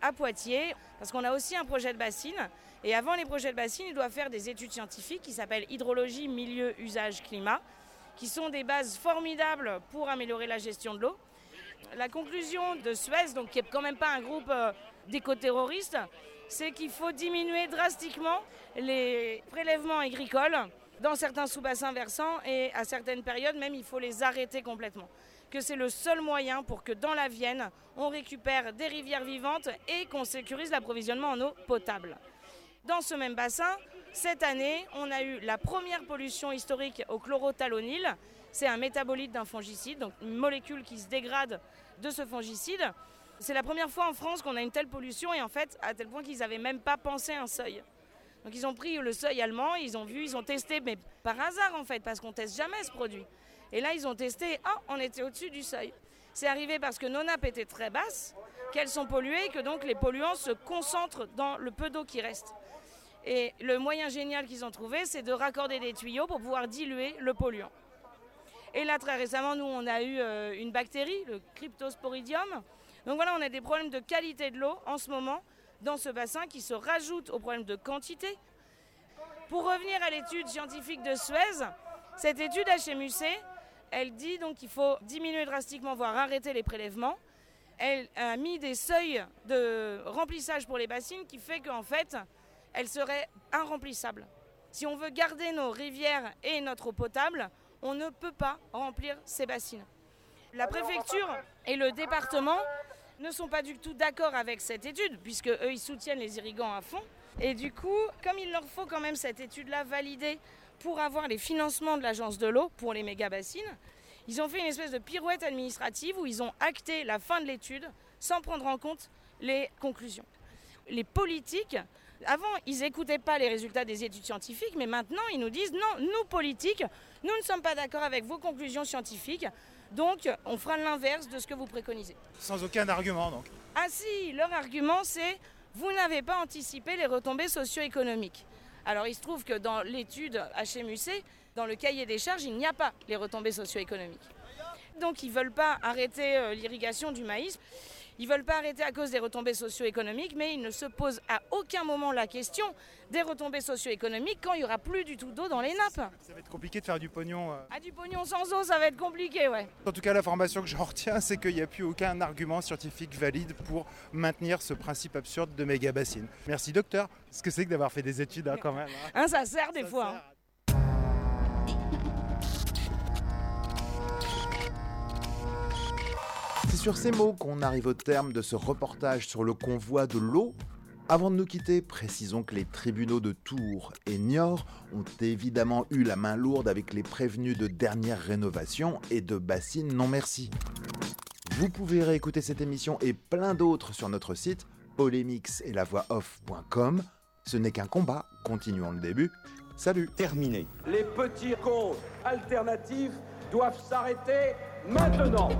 à Poitiers, parce qu'on a aussi un projet de bassine. Et avant les projets de bassine, ils doivent faire des études scientifiques qui s'appellent hydrologie, milieu, usage, climat, qui sont des bases formidables pour améliorer la gestion de l'eau. La conclusion de Suez, donc, qui n'est quand même pas un groupe euh, d'éco-terroristes, c'est qu'il faut diminuer drastiquement les prélèvements agricoles dans certains sous-bassins versants et à certaines périodes même il faut les arrêter complètement que c'est le seul moyen pour que dans la Vienne, on récupère des rivières vivantes et qu'on sécurise l'approvisionnement en eau potable. Dans ce même bassin, cette année, on a eu la première pollution historique au chlorothalonil. C'est un métabolite d'un fongicide, donc une molécule qui se dégrade de ce fongicide. C'est la première fois en France qu'on a une telle pollution et en fait, à tel point qu'ils n'avaient même pas pensé un seuil. Donc ils ont pris le seuil allemand, ils ont vu, ils ont testé, mais par hasard en fait, parce qu'on teste jamais ce produit. Et là, ils ont testé, ah, on était au-dessus du seuil. C'est arrivé parce que nos nappes étaient très basses, qu'elles sont polluées que donc les polluants se concentrent dans le peu d'eau qui reste. Et le moyen génial qu'ils ont trouvé, c'est de raccorder des tuyaux pour pouvoir diluer le polluant. Et là, très récemment, nous, on a eu euh, une bactérie, le Cryptosporidium. Donc voilà, on a des problèmes de qualité de l'eau en ce moment dans ce bassin qui se rajoutent aux problèmes de quantité. Pour revenir à l'étude scientifique de Suez, cette étude HMUC, elle dit donc qu'il faut diminuer drastiquement, voire arrêter les prélèvements. Elle a mis des seuils de remplissage pour les bassines qui fait qu'en fait, elles seraient irremplissables. Si on veut garder nos rivières et notre eau potable, on ne peut pas remplir ces bassines. La préfecture et le département ne sont pas du tout d'accord avec cette étude, puisque eux, ils soutiennent les irrigants à fond. Et du coup, comme il leur faut quand même cette étude-là validée pour avoir les financements de l'agence de l'eau pour les méga-bassines, ils ont fait une espèce de pirouette administrative où ils ont acté la fin de l'étude sans prendre en compte les conclusions. Les politiques, avant, ils n'écoutaient pas les résultats des études scientifiques, mais maintenant, ils nous disent non, nous, politiques, nous ne sommes pas d'accord avec vos conclusions scientifiques, donc on fera l'inverse de ce que vous préconisez. Sans aucun argument, donc Ah si, leur argument, c'est vous n'avez pas anticipé les retombées socio-économiques. Alors il se trouve que dans l'étude HMUC, dans le cahier des charges, il n'y a pas les retombées socio-économiques. Donc ils ne veulent pas arrêter euh, l'irrigation du maïs. Ils ne veulent pas arrêter à cause des retombées socio-économiques, mais ils ne se posent à aucun moment la question des retombées socio-économiques quand il n'y aura plus du tout d'eau dans les nappes. Ça va être compliqué de faire du pognon. Euh. Ah, du pognon sans eau, ça va être compliqué, ouais. En tout cas, l'information que j'en <laughs> retiens, c'est qu'il n'y a plus aucun argument scientifique valide pour maintenir ce principe absurde de méga bassine. Merci, docteur. Ce que c'est que d'avoir fait des études hein, quand même. Hein. Hein, ça sert des fois. C'est sur ces mots qu'on arrive au terme de ce reportage sur le convoi de l'eau. Avant de nous quitter, précisons que les tribunaux de Tours et Niort ont évidemment eu la main lourde avec les prévenus de dernière rénovation et de bassines non merci. Vous pouvez réécouter cette émission et plein d'autres sur notre site polémix et la voix off.com. Ce n'est qu'un combat, continuons le début. Salut Terminé. Les petits cons alternatifs doivent s'arrêter maintenant